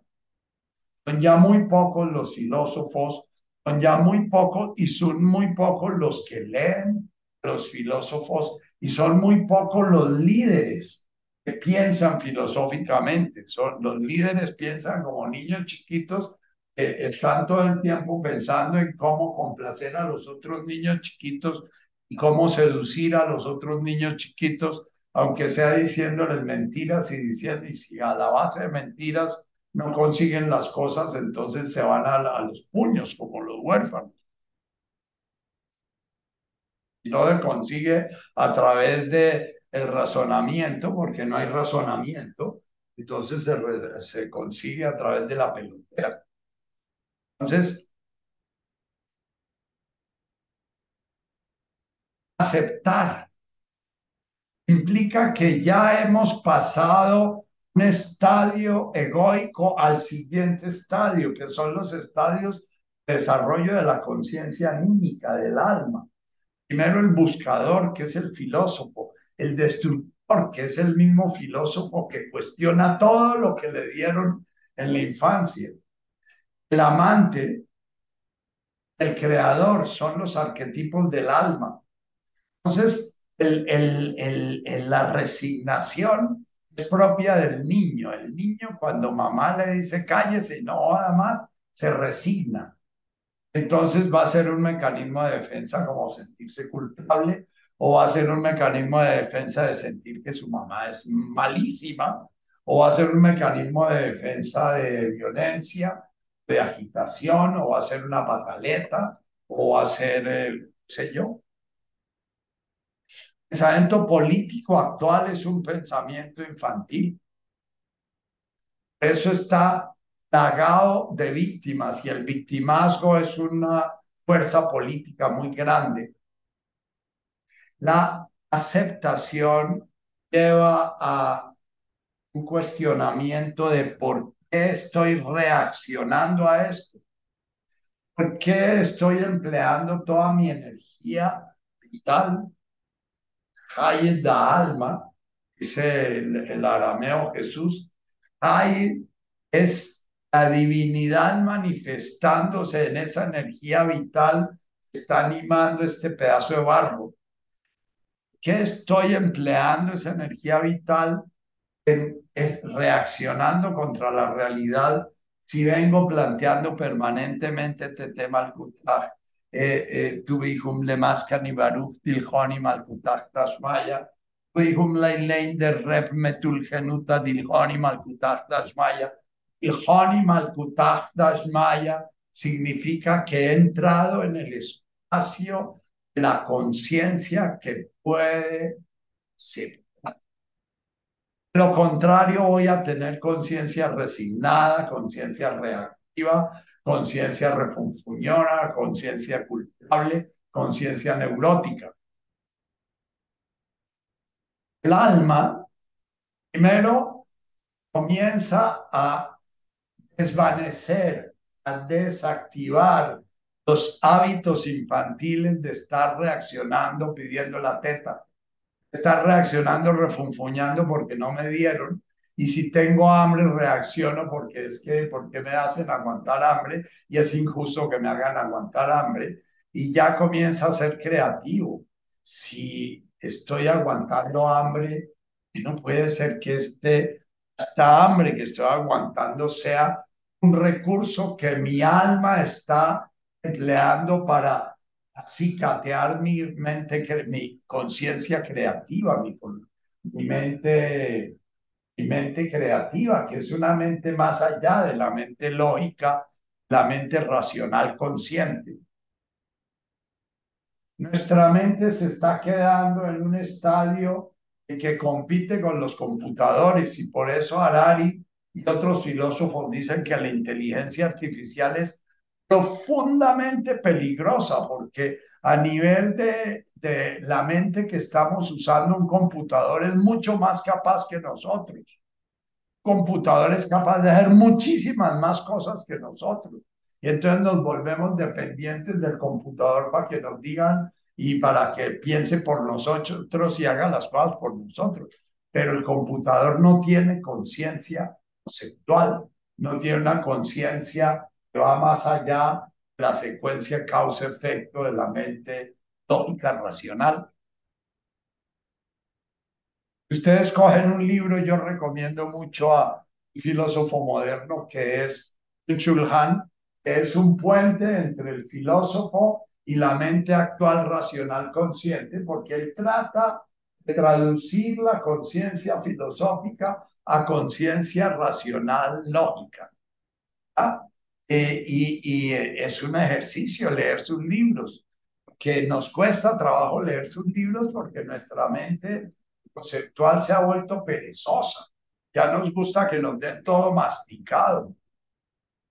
Son ya muy pocos los filósofos, son ya muy pocos y son muy pocos los que leen los filósofos y son muy pocos los líderes que piensan filosóficamente. Son, los líderes piensan como niños chiquitos que están todo el tiempo pensando en cómo complacer a los otros niños chiquitos y cómo seducir a los otros niños chiquitos aunque sea diciéndoles mentiras y diciendo, y si a la base de mentiras no consiguen las cosas, entonces se van a, a los puños como los huérfanos. No se consigue a través de el razonamiento, porque no hay razonamiento, entonces se, se consigue a través de la pelotera. Entonces, aceptar implica que ya hemos pasado un estadio egoico al siguiente estadio, que son los estadios de desarrollo de la conciencia anímica del alma. Primero el buscador, que es el filósofo, el destructor, que es el mismo filósofo que cuestiona todo lo que le dieron en la infancia. El amante, el creador, son los arquetipos del alma. Entonces, la resignación es propia del niño. El niño cuando mamá le dice cállese no nada más, se resigna. Entonces va a ser un mecanismo de defensa como sentirse culpable o va a ser un mecanismo de defensa de sentir que su mamá es malísima o va a ser un mecanismo de defensa de violencia, de agitación o va a ser una pataleta o va a ser, eh, sé yo, pensamiento político actual es un pensamiento infantil. Eso está plagado de víctimas y el victimazgo es una fuerza política muy grande. La aceptación lleva a un cuestionamiento de por qué estoy reaccionando a esto. ¿Por qué estoy empleando toda mi energía vital Hay da alma, dice el, el arameo Jesús, hay es la divinidad manifestándose en esa energía vital que está animando este pedazo de barro. ¿Qué estoy empleando esa energía vital en, reaccionando contra la realidad. Si vengo planteando permanentemente este tema al eh, eh, tubihum le maskani baruch dilhoni malkutaj tashmaya, tubihum leilein de rep metul genuta dilhoni malkutaj tashmaya, Ilhoni Malkutaj Dashmaya significa que he entrado en el espacio la conciencia que puede ser. Lo contrario, voy a tener conciencia resignada, conciencia reactiva, conciencia refunfuñona, conciencia culpable, conciencia neurótica. El alma, primero, comienza a desvanecer, a desactivar los hábitos infantiles de estar reaccionando pidiendo la teta, estar reaccionando refunfuñando porque no me dieron. Y si tengo hambre, reacciono porque es que, porque me hacen aguantar hambre y es injusto que me hagan aguantar hambre. Y ya comienza a ser creativo. Si estoy aguantando hambre, no puede ser que este, esta hambre que estoy aguantando sea un recurso que mi alma está empleando para acicatear mi mente, mi conciencia creativa, mi, mi, mente, mente creativa, que es una mente más allá de la mente lógica, la mente racional consciente. Nuestra mente se está quedando en un estadio que compite con los computadores y por eso Harari y otros filósofos dicen que la inteligencia artificial es profundamente peligrosa porque a nivel de, de la mente que estamos usando, un computador es mucho más capaz que nosotros. computador es capaz de hacer muchísimas más cosas que nosotros. Y entonces nos volvemos dependientes del computador para que nos digan y para que piense por nosotros y haga las cosas por nosotros. Pero el computador no tiene conciencia conceptual, no tiene una conciencia que va más allá de la secuencia causa-efecto de la mente lógica racional. Ustedes cogen un libro, yo recomiendo mucho a un filósofo moderno que es Chulhan, que es un puente entre el filósofo y la mente actual racional consciente, porque él trata traducir la conciencia filosófica a conciencia racional lógica. ¿Ah? Eh, y, es un ejercicio leer sus libros, que nos cuesta trabajo leer sus libros porque nuestra mente conceptual se ha vuelto perezosa. Ya nos gusta que nos den todo masticado.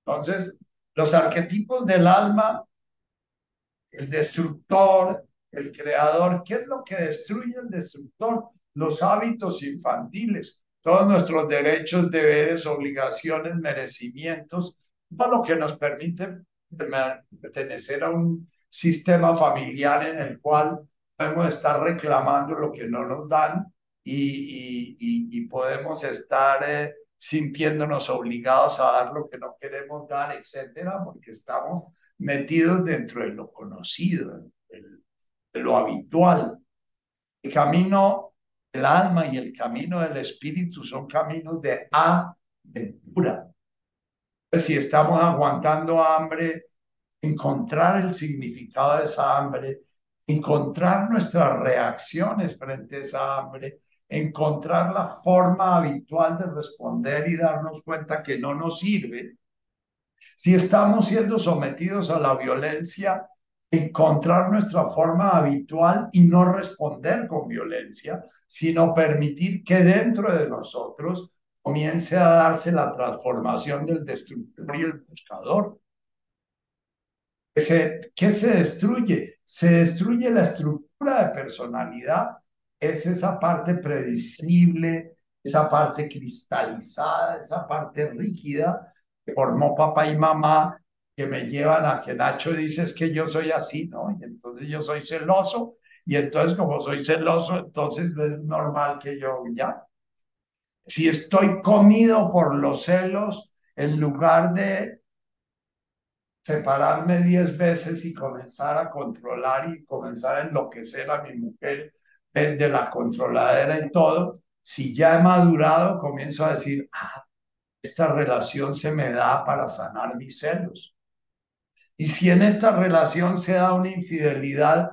Entonces, los arquetipos del alma, el destructor, el creador, ¿qué es lo que destruye el destructor? Los hábitos infantiles, todos nuestros derechos, deberes, obligaciones, merecimientos, lo que nos permite pertenecer a un sistema familiar en el cual podemos estar reclamando lo que no nos dan y, y, podemos estar eh, sintiéndonos obligados a dar lo que no queremos dar, etcétera, porque estamos metidos dentro de lo conocido, de lo habitual. El camino del alma y el camino del espíritu son caminos de aventura. Si estamos aguantando hambre, encontrar el significado de esa hambre, encontrar nuestras reacciones frente a esa hambre, encontrar la forma habitual de responder y darnos cuenta que no nos sirve. Si estamos siendo sometidos a la violencia, encontrar nuestra forma habitual y no responder con violencia, sino permitir que dentro de nosotros comience a darse la transformación del destructor y el buscador. ¿Qué se destruye? Se destruye la estructura de personalidad es esa parte predecible, esa parte cristalizada, esa parte rígida que formó papá y mamá, que me llevan a que Nacho dice que yo soy así, ¿no? Y entonces yo soy celoso, y entonces como soy celoso, entonces es normal que yo ya. Si estoy comido por los celos, en lugar de separarme diez veces y comenzar a controlar y comenzar a enloquecer a mi mujer de la controladera y todo, si ya he madurado, comienzo a decir, ah, esta relación se me da para sanar mis celos. Y si en esta relación se da una infidelidad,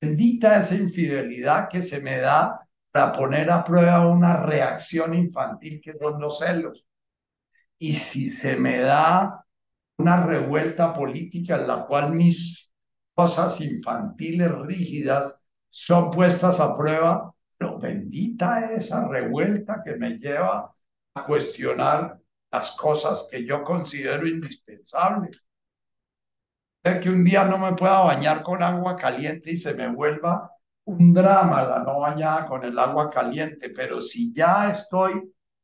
bendita esa infidelidad que se me da para poner a prueba una reacción infantil que son los celos. Y si se me da una revuelta política en la cual mis cosas infantiles rígidas son puestas a prueba, pero bendita esa revuelta que me lleva a cuestionar las cosas que yo considero indispensables. Es que un día no me pueda bañar con agua caliente y se me vuelva un drama la no bañada con el agua caliente, pero si ya estoy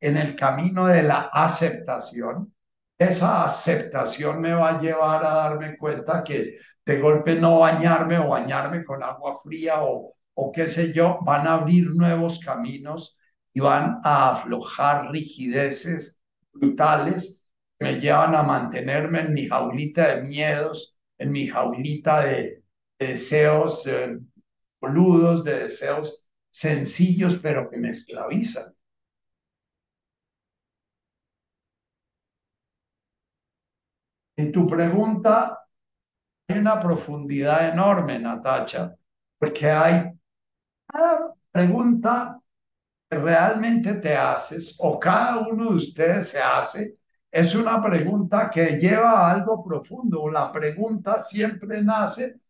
en el camino de la aceptación, esa aceptación me va a llevar a darme cuenta que de golpe no bañarme o bañarme con agua fría o, o qué sé yo, van a abrir nuevos caminos y van a aflojar rigideces brutales que me llevan a mantenerme en mi jaulita de miedos, en mi jaulita de, deseos eh, boludos, de deseos sencillos, pero que me esclavizan. En tu pregunta hay una profundidad enorme, Natacha, porque hay cada pregunta que realmente te haces o cada uno de ustedes se hace, es una pregunta que lleva a algo profundo. La pregunta siempre nace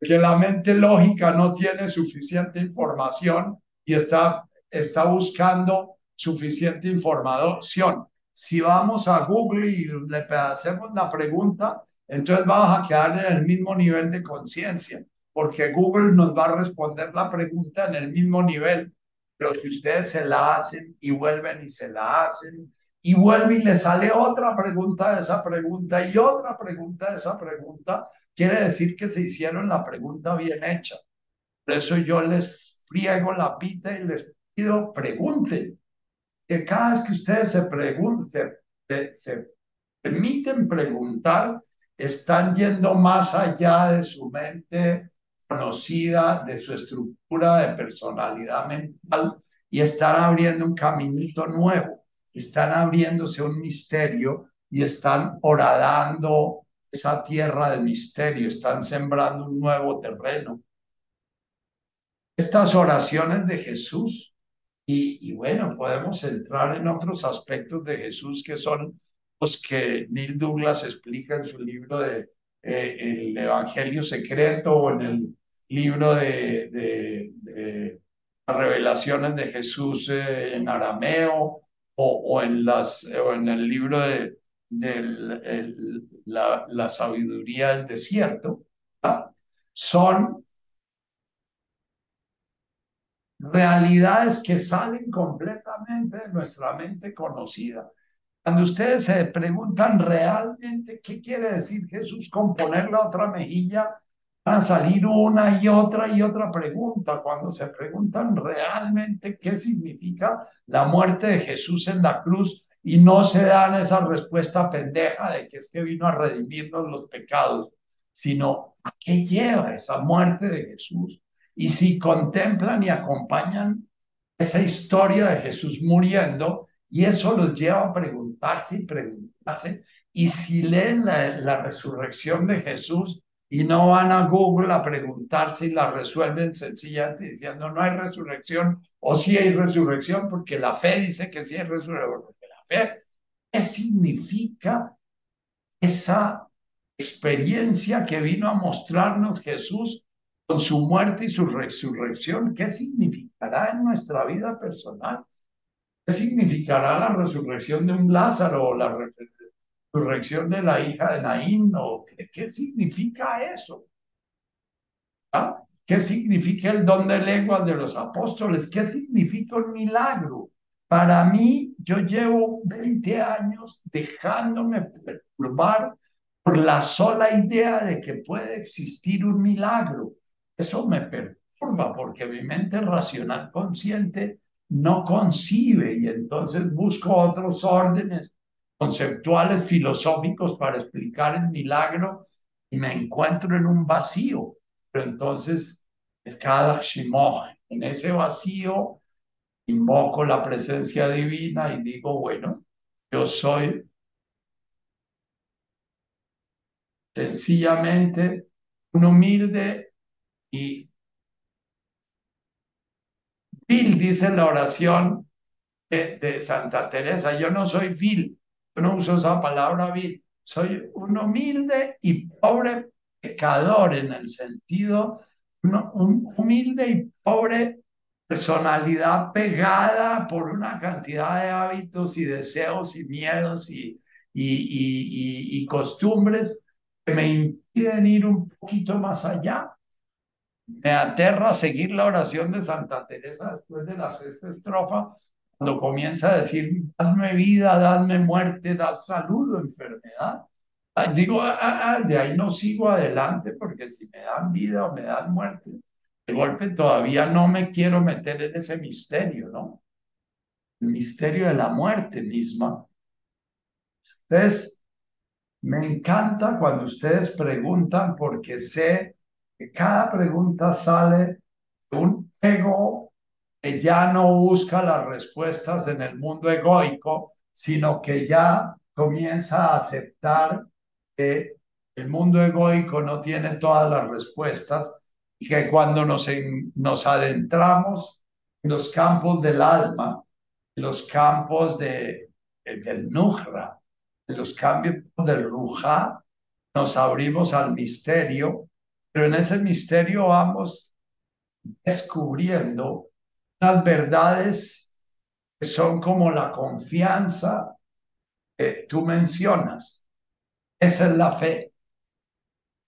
que la mente lógica no tiene suficiente información y está, está buscando suficiente información. Si vamos a Google y le hacemos la pregunta, entonces vamos a quedar en el mismo nivel de conciencia, porque Google nos va a responder la pregunta en el mismo nivel. Pero si ustedes se la hacen y vuelven y se la hacen y vuelve y le sale otra pregunta de esa pregunta y otra pregunta de esa pregunta, quiere decir que se hicieron la pregunta bien hecha. Por eso yo les friego la pita y les pido pregunten. Que cada vez que ustedes se pregunten, se permiten preguntar, están yendo más allá de su mente conocida, de su estructura de personalidad mental y están abriendo un caminito nuevo, están abriéndose un misterio y están horadando esa tierra de misterio, están sembrando un nuevo terreno. estas oraciones de Jesús y, bueno, podemos entrar en otros aspectos de Jesús que son los que Neil Douglas explica en su libro de eh, El Evangelio Secreto o en el libro de, de, las revelaciones de Jesús eh, en arameo o, en las, o en el libro de, la, la, sabiduría del desierto, son realidades que salen completamente de nuestra mente conocida. Cuando ustedes se preguntan realmente qué quiere decir Jesús con poner la otra mejilla, a salir una y otra y otra pregunta. Cuando se preguntan realmente qué significa la muerte de Jesús en la cruz y no se dan esa respuesta pendeja de que es que vino a redimirnos los pecados, sino a qué lleva esa muerte de Jesús y si contemplan y acompañan esa historia de Jesús muriendo, y eso los lleva a preguntarse y preguntarse, y si leen la, resurrección de Jesús y no van a Google a preguntarse y la resuelven sencillamente diciendo no hay resurrección o sí hay resurrección porque la fe dice que sí hay resurrección, porque la fe, ¿qué significa esa experiencia que vino a mostrarnos Jesús con su muerte y su resurrección, ¿qué significará en nuestra vida personal? ¿Qué significará la resurrección de un Lázaro o la resurrección de la hija de Naín? ¿O qué, significa eso? ¿Ah? ¿Qué significa el don de lenguas de los apóstoles? ¿Qué significa un milagro? Para mí, yo llevo 20 años dejándome perturbar por la sola idea de que puede existir un milagro. Eso me perturba porque mi mente racional consciente no concibe y entonces busco otros órdenes conceptuales, filosóficos para explicar el milagro y me encuentro en un vacío. Pero entonces, cada shimoh, en ese vacío, invoco la presencia divina y digo, bueno, yo soy sencillamente un humilde y vil dice la oración de, Santa Teresa, yo no soy vil, no uso esa palabra vil, soy un humilde y pobre pecador en el sentido, un humilde y pobre personalidad pegada por una cantidad de hábitos y deseos y miedos y, y, y, y costumbres que me impiden ir un poquito más allá. Me aterra seguir la oración de Santa Teresa después de la sexta estrofa, cuando comienza a decir, dadme vida, dadme muerte, dad salud o enfermedad. Digo, ah, ah, ah, de ahí no sigo adelante porque si me dan vida o me dan muerte, de golpe todavía no me quiero meter en ese misterio, ¿no? El misterio de la muerte misma. Entonces, me encanta cuando ustedes preguntan porque sé que cada pregunta sale de un ego que ya no busca las respuestas en el mundo egoico, sino que ya comienza a aceptar que el mundo egoico no tiene todas las respuestas y que cuando nos, nos adentramos en los campos del alma, en los campos de, del Nujra, en los campos del Ruja, nos abrimos al misterio pero en ese misterio vamos descubriendo unas verdades que son como la confianza que tú mencionas. Esa es la fe.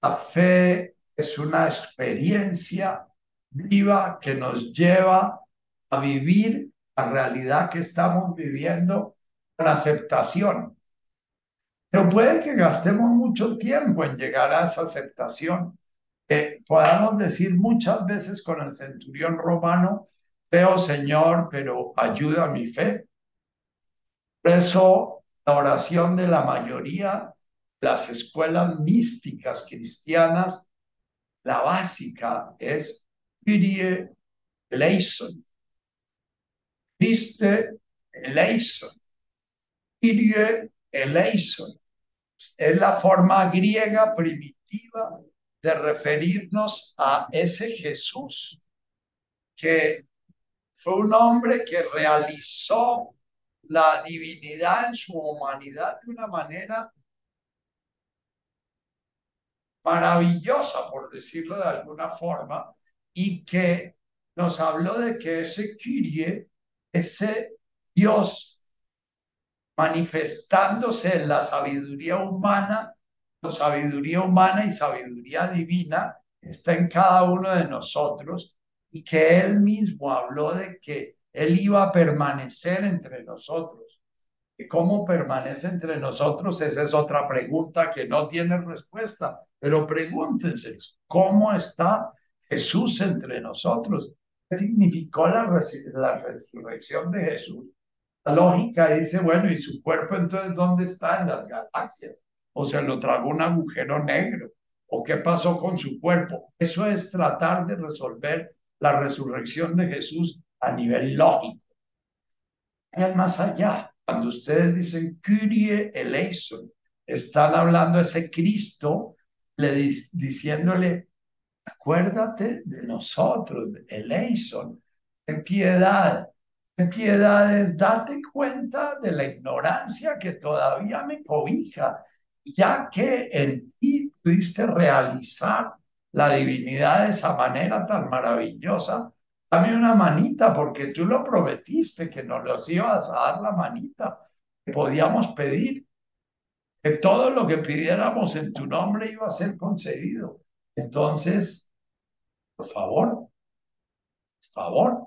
La fe es una experiencia viva que nos lleva a vivir la realidad que estamos viviendo con aceptación. Pero puede que gastemos mucho tiempo en llegar a esa aceptación podamos decir muchas veces con el centurión romano, Señor, pero ayuda mi fe. Por eso la oración de la mayoría las escuelas místicas cristianas, la básica es Kyrie eleison. Christe eleison. Kyrie. Es la forma griega primitiva de referirnos a ese Jesús que fue un hombre que realizó la divinidad en su humanidad de una manera maravillosa, por decirlo de alguna forma, y que nos habló de que ese Kyrie, ese Dios manifestándose en la sabiduría humana, la sabiduría humana y sabiduría divina, está en cada uno de nosotros y que él mismo habló de que él iba a permanecer entre nosotros. ¿Y cómo permanece entre nosotros? Esa es otra pregunta que no tiene respuesta, pero pregúntense, ¿cómo está Jesús entre nosotros? ¿Qué significó la, la resurrección de Jesús? La lógica dice, bueno, ¿y su cuerpo entonces dónde está? En las galaxias. O se lo tragó un agujero negro. ¿O qué pasó con su cuerpo? Eso es tratar de resolver la resurrección de Jesús a nivel lógico. Es más allá. Cuando ustedes dicen Kyrie eleison, están hablando ese Cristo, le diciéndole, acuérdate de nosotros, eleison, en piedad, en piedades, date cuenta de la ignorancia que todavía me cobija, ya que en ti pudiste realizar la divinidad de esa manera tan maravillosa, dame una manita porque tú lo prometiste que nos los ibas a dar la manita que podíamos pedir, que todo lo que pidiéramos en tu nombre iba a ser concedido. Entonces, por favor, por favor,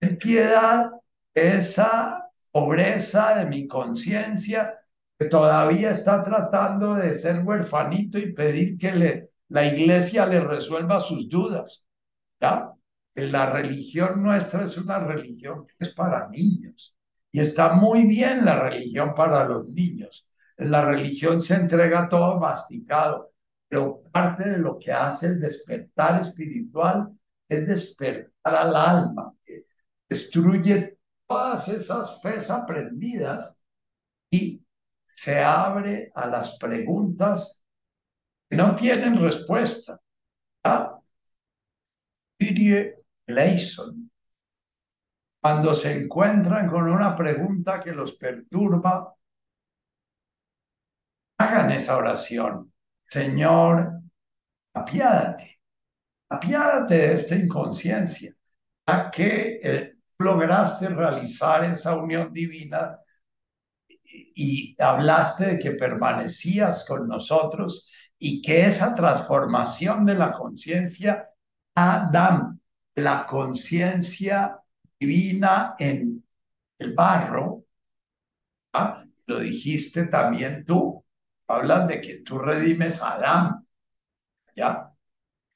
en piedad esa pobreza de mi conciencia que todavía está tratando de ser huerfanito y pedir que le, la iglesia le resuelva sus dudas. ¿Ya? La religión nuestra es una religión que es para niños y está muy bien la religión para los niños. la religión se entrega todo masticado, pero parte de lo que hace el despertar espiritual es despertar al alma, destruye todas esas fes aprendidas y se abre a las preguntas que no tienen respuesta. ¿Ah? Leison. Cuando se encuentran con una pregunta que los perturba, hagan esa oración. Señor, apiádate, apiádate de esta inconsciencia, ya que eh, lograste realizar esa unión divina y hablaste de que permanecías con nosotros y que esa transformación de la conciencia, Adam, la conciencia divina en el barro, ¿ah? lo dijiste también tú, hablas de que tú redimes a Adán, ¿ya?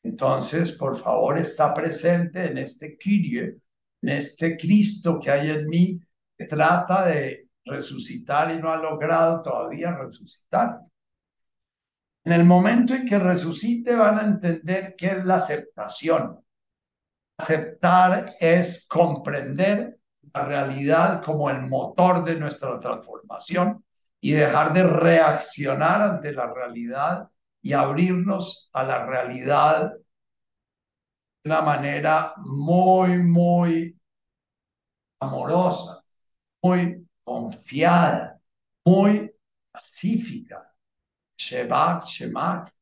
Entonces, por favor, está presente en este Kyrie, en este Cristo que hay en mí, que trata de resucitar y no ha logrado todavía resucitar. En el momento en que resucite van a entender qué es la aceptación. Aceptar es comprender la realidad como el motor de nuestra transformación y dejar de reaccionar ante la realidad y abrirnos a la realidad de una manera muy, muy amorosa, muy confiada, muy pacífica. Shemak, Shemak.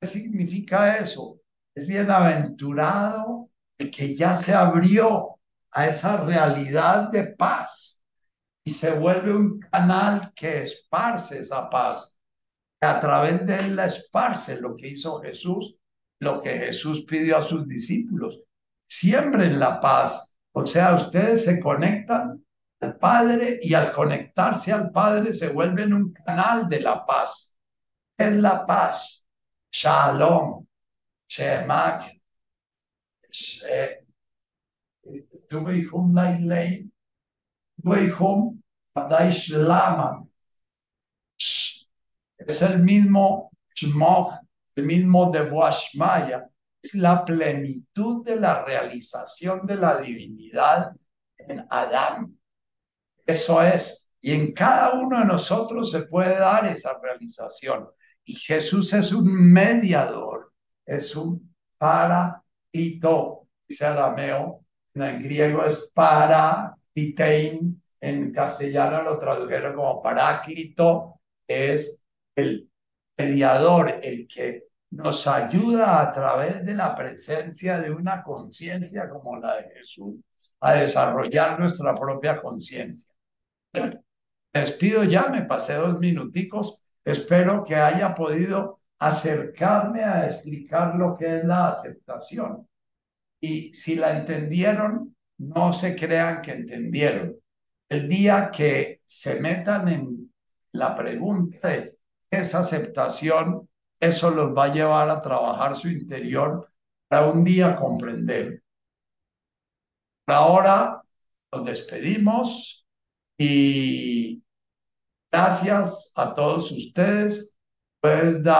¿Qué significa eso? Es bienaventurado el que ya se abrió a esa realidad de paz y se vuelve un canal que esparce esa paz. A través de él la esparce lo que hizo Jesús lo que Jesús pidió a sus discípulos. Siembren la paz. O sea, ustedes se conectan al Padre y al conectarse al Padre se vuelven un canal de la paz. Es la paz. Shalom. Shemak. Es el mismo Shmok el mismo de Boashmaya, es la plenitud de la realización de la divinidad en Adán. Eso es Y en cada uno de nosotros se puede dar esa realización. Y Jesús es un mediador, es un paráclito, dice arameo, en griego es para, en castellano lo tradujeron como paráclito, es el mediador, el que nos ayuda a través de la presencia de una conciencia como la de Jesús a desarrollar nuestra propia conciencia. Despido ya, me pasé dos minuticos. Espero que haya podido acercarme a explicar lo que es la aceptación. Y si la entendieron, no se crean que entendieron. El día que se metan en la pregunta de esa aceptación, eso los va a llevar a trabajar su interior para un día comprender. ahora nos despedimos y gracias a todos ustedes. Puedes dar